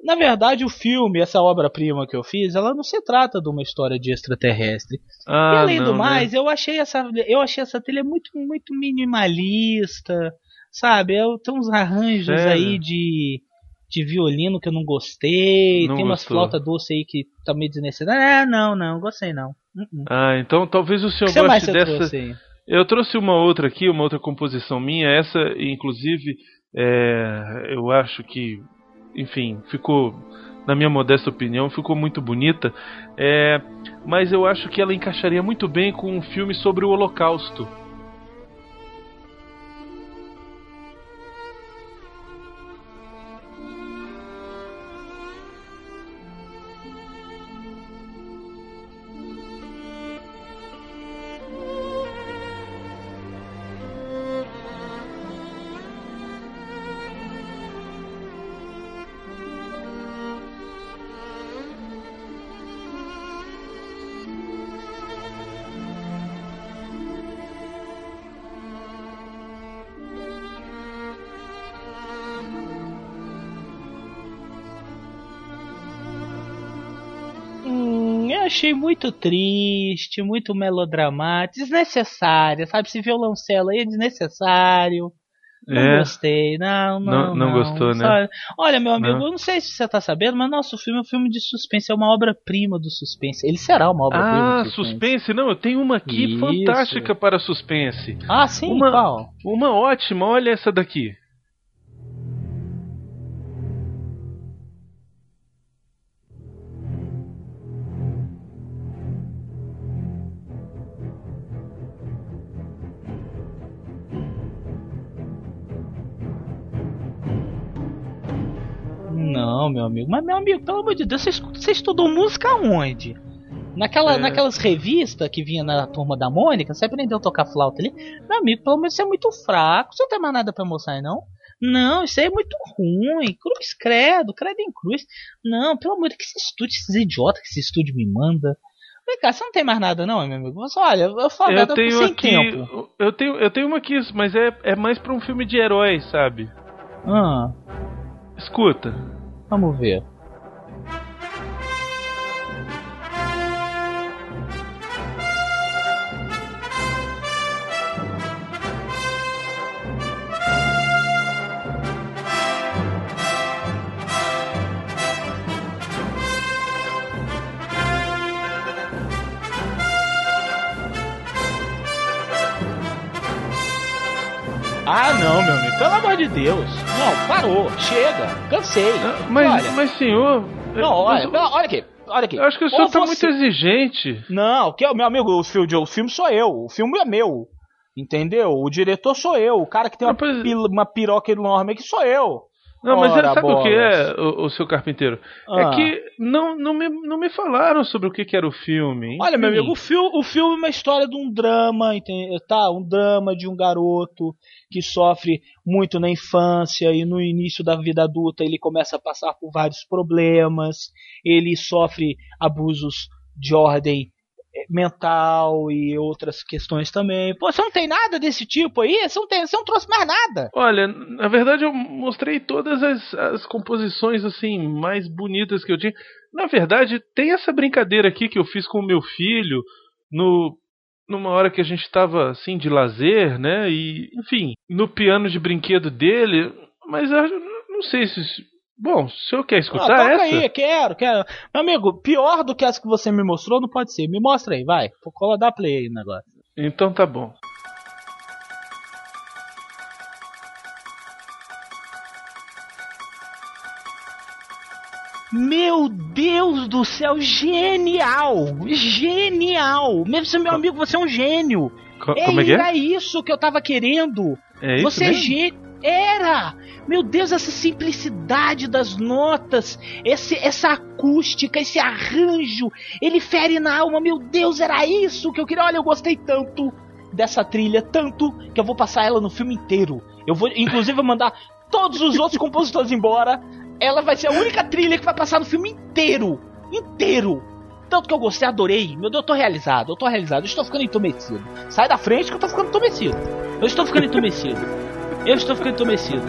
C: Na verdade, o filme, essa obra-prima que eu fiz, ela não se trata de uma história de extraterrestre.
F: Ah,
C: e além
F: não,
C: do
F: né?
C: mais, eu achei essa, eu achei essa trilha muito, muito minimalista, sabe? Eu, tem uns arranjos
F: Sério?
C: aí de, de violino que eu não gostei,
F: Não
C: tem umas
F: gostou?
C: flautas doces aí que tá meio desnecessárias. Ah, não, não, gostei não. Uh-uh.
F: Ah, então talvez o senhor
C: que
F: goste dessa.
C: trouxe?
F: Eu trouxe uma outra aqui, uma outra composição minha. Essa, inclusive, é, eu acho que, enfim, ficou, na minha modesta opinião, ficou muito bonita. É, mas eu acho que ela encaixaria muito bem com um filme sobre o Holocausto.
C: Muito triste, muito melodramático, desnecessário, sabe? Esse violoncelo aí é desnecessário. Não
F: É.
C: gostei, não, não.
F: Não- não gostou, né?
C: sabe? Olha, meu amigo,
F: Não.
C: eu não sei se você tá sabendo, mas nosso filme é um filme de suspense, é uma obra-prima do suspense. Ele será uma obra-prima
F: Ah,
C: do suspense.
F: suspense? Não, eu tenho uma aqui
C: Isso.
F: fantástica para suspense.
C: Ah, sim,
F: Uma-
C: qual?
F: Uma ótima, olha essa daqui.
C: Não, meu amigo. Mas, meu amigo, pelo amor de Deus, você, estudou música aonde? Naquela,
F: É.
C: Naquelas revistas que vinha na turma da Mônica, você aprendeu a tocar flauta ali? Meu amigo, pelo menos você é muito fraco. Você não tem mais nada pra mostrar, aí, não? Não, isso aí é muito ruim. Cruz credo, credo em cruz. Não, pelo amor de Deus, que esse estúdio, esses idiotas que esse estúdio me manda. Vem cá, você não tem mais nada, não, meu amigo? Você, olha, eu falo
F: Eu
C: nada
F: tenho
C: sem
F: aqui.
C: tempo.
F: Eu tenho, eu tenho uma aqui, mas é, é mais pra um filme de herói, sabe?
C: Ah,
F: Escuta.
C: Vamos ver. Ah, não, meu amigo, pelo amor de Deus. Não, parou, chega, cansei.
F: Mas,
C: olha,
F: mas senhor.
C: não, olha, não, olha aqui, olha aqui.
F: Eu acho que o
C: Ou
F: senhor tá
C: você-
F: muito exigente.
C: Não, que é o meu amigo, o filme, o filme sou eu, o filme é meu. Entendeu? O diretor sou eu, o cara que tem uma, pil- uma piroca enorme aqui sou eu.
F: Não, mas
C: Ora,
F: sabe o que
C: bolas.
F: é, o, o seu carpinteiro?
C: Ah.
F: É que não, não, me, não me falaram sobre o que, que era o filme.
C: Olha, meu amigo, o, fil o filme é uma história de um drama, tá? Um drama de um garoto que sofre muito na infância e no início da vida adulta ele começa a passar por vários problemas, ele sofre abusos de ordem mental e outras questões também. Pô, você não tem nada desse tipo aí? Você não, tem, você não trouxe mais nada.
F: Olha, na verdade eu mostrei todas as, as composições assim mais bonitas que eu tinha. Na verdade, tem essa brincadeira aqui que eu fiz com o meu filho no numa hora que a gente estava assim de lazer, né? E enfim, no piano de brinquedo dele, mas eu não sei se Bom, se o senhor quer
C: Ah,
F: escutar
C: toca
F: essa?
C: aí, quero, quero. Meu amigo, pior do que essa que você me mostrou não pode ser. Me mostra aí, vai. Vou colar dar play aí no negócio.
F: Então tá bom.
C: Meu Deus do céu, genial! Genial! Mesmo se meu amigo, você é um gênio.
F: Co- como é que é?
C: Era isso que eu tava querendo.
F: É isso
C: você é
F: mesmo?
C: gênio. Era! Meu Deus, essa simplicidade das notas, esse, essa acústica, esse arranjo, ele fere na alma. Meu Deus, era isso que eu queria. Olha, eu gostei tanto dessa trilha, tanto que eu vou passar ela no filme inteiro. Eu vou, inclusive, mandar todos os outros compositores embora. Ela vai ser a única trilha que vai passar no filme inteiro. Inteiro. Tanto que eu gostei, adorei. Meu Deus, eu tô realizado, eu tô realizado. Eu estou ficando entumecido. Sai da frente que eu tô ficando entumecido. Eu estou ficando entumecido. Eu estou ficando entumecido.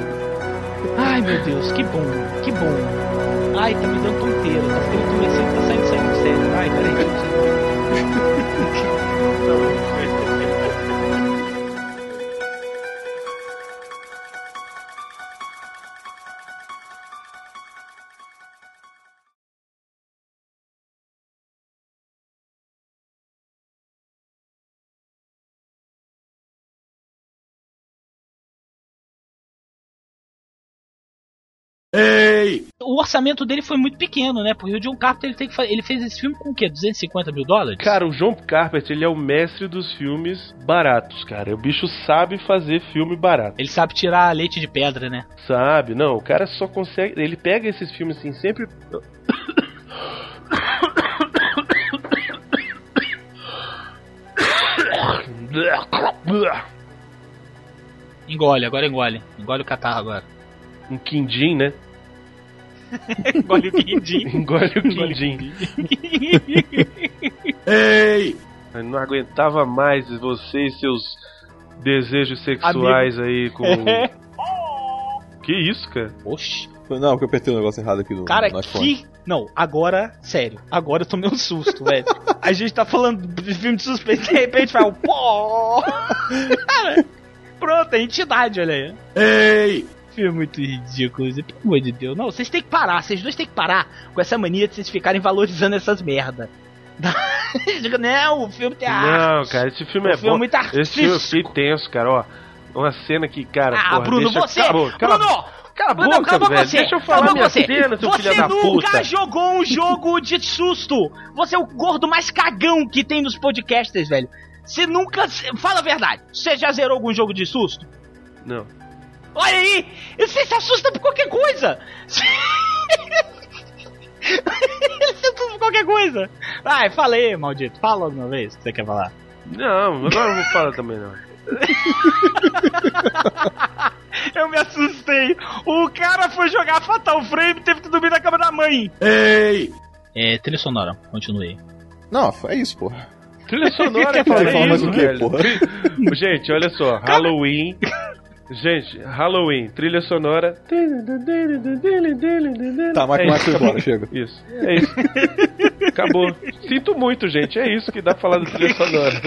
C: Ai, meu Deus, que bom, que bom. Ai, tá me dando tonteira. Tá ficando entumecido, tá saindo, saindo sério. Ai, peraí, deixa
B: Ei!
C: O orçamento dele foi muito pequeno, né? Porque o John Carpenter ele, tem que fa- ele fez esse filme com o quê? 250 mil dólares?
F: Cara, o John Carpenter, ele é o mestre dos filmes baratos, cara. O bicho sabe fazer filme barato.
C: Ele sabe tirar leite de pedra, né?
F: Sabe? Não, o cara só consegue. Ele pega esses filmes assim, sempre.
C: Engole, agora engole. Engole o catarro agora.
F: Um quindim, né?
C: engole o quindim.
F: Engole o quindim.
B: Ei!
F: Eu não aguentava mais você e seus desejos sexuais aí com. Que isso, cara?
C: Oxi.
B: Não, porque eu apertei o negócio errado aqui no,
C: Cara,
B: no iPhone.
C: que. Não, agora, sério. Agora eu tomei um susto, velho. A gente tá falando de filme de suspense, de repente vai o pó. Cara, pronto, é entidade, olha aí.
B: Ei!
C: Filme muito ridículo, pelo amor de Deus. Não, vocês têm que parar, vocês dois têm que parar com essa mania de vocês ficarem valorizando essas merda. Não, o filme tem arte.
F: Não, cara, esse filme
C: O
F: é
C: filme é
F: bom.
C: muito
F: esse filme eu fiquei tenso, cara, ó. Uma cena que, cara.
C: Ah,
F: porra,
C: Bruno,
F: deixa...
C: você!
F: Cala cala
C: Bruno!
F: boca. Cala a
C: Bruno,
F: boca,
C: boca
F: velho.
C: você!
F: Deixa eu falar minha
C: você!
F: cena, seu
C: Você
F: filho da
C: nunca
F: puta.
C: jogou um jogo de susto! Você é o gordo mais cagão que tem nos podcasters, velho. Você nunca. Fala a verdade. Você já zerou algum jogo de susto?
F: Não.
C: Olha aí! Você se assusta por qualquer coisa! Ele se assusta por qualquer coisa! Vai, fala aí, maldito. Fala alguma vez que você quer falar.
F: Não, agora eu não vou falar também, não.
C: Eu me assustei. O cara foi jogar Fatal Frame e teve que dormir na cama da mãe.
B: Ei!
C: É, trilha sonora, continue.
B: Não, é isso, porra.
F: Trilha sonora,
B: Quer
F: cara,
B: falar- falar
F: é
B: mais
F: isso,
B: o quê, porra?
F: Gente, olha só, Halloween. Gente, Halloween, trilha sonora.
B: Tá, mas
F: É isso.
B: embora, chega.
F: Isso, é isso. Acabou. Sinto muito, gente. É isso que dá pra falar da trilha sonora.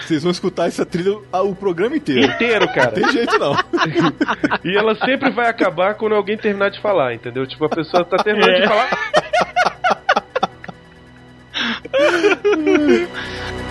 B: Vocês vão escutar essa trilha ah, o programa inteiro.
F: Inteiro, cara.
B: Não tem jeito não.
F: E ela sempre vai acabar quando alguém terminar de falar, entendeu? Tipo, a pessoa tá terminando
C: É.
F: de falar.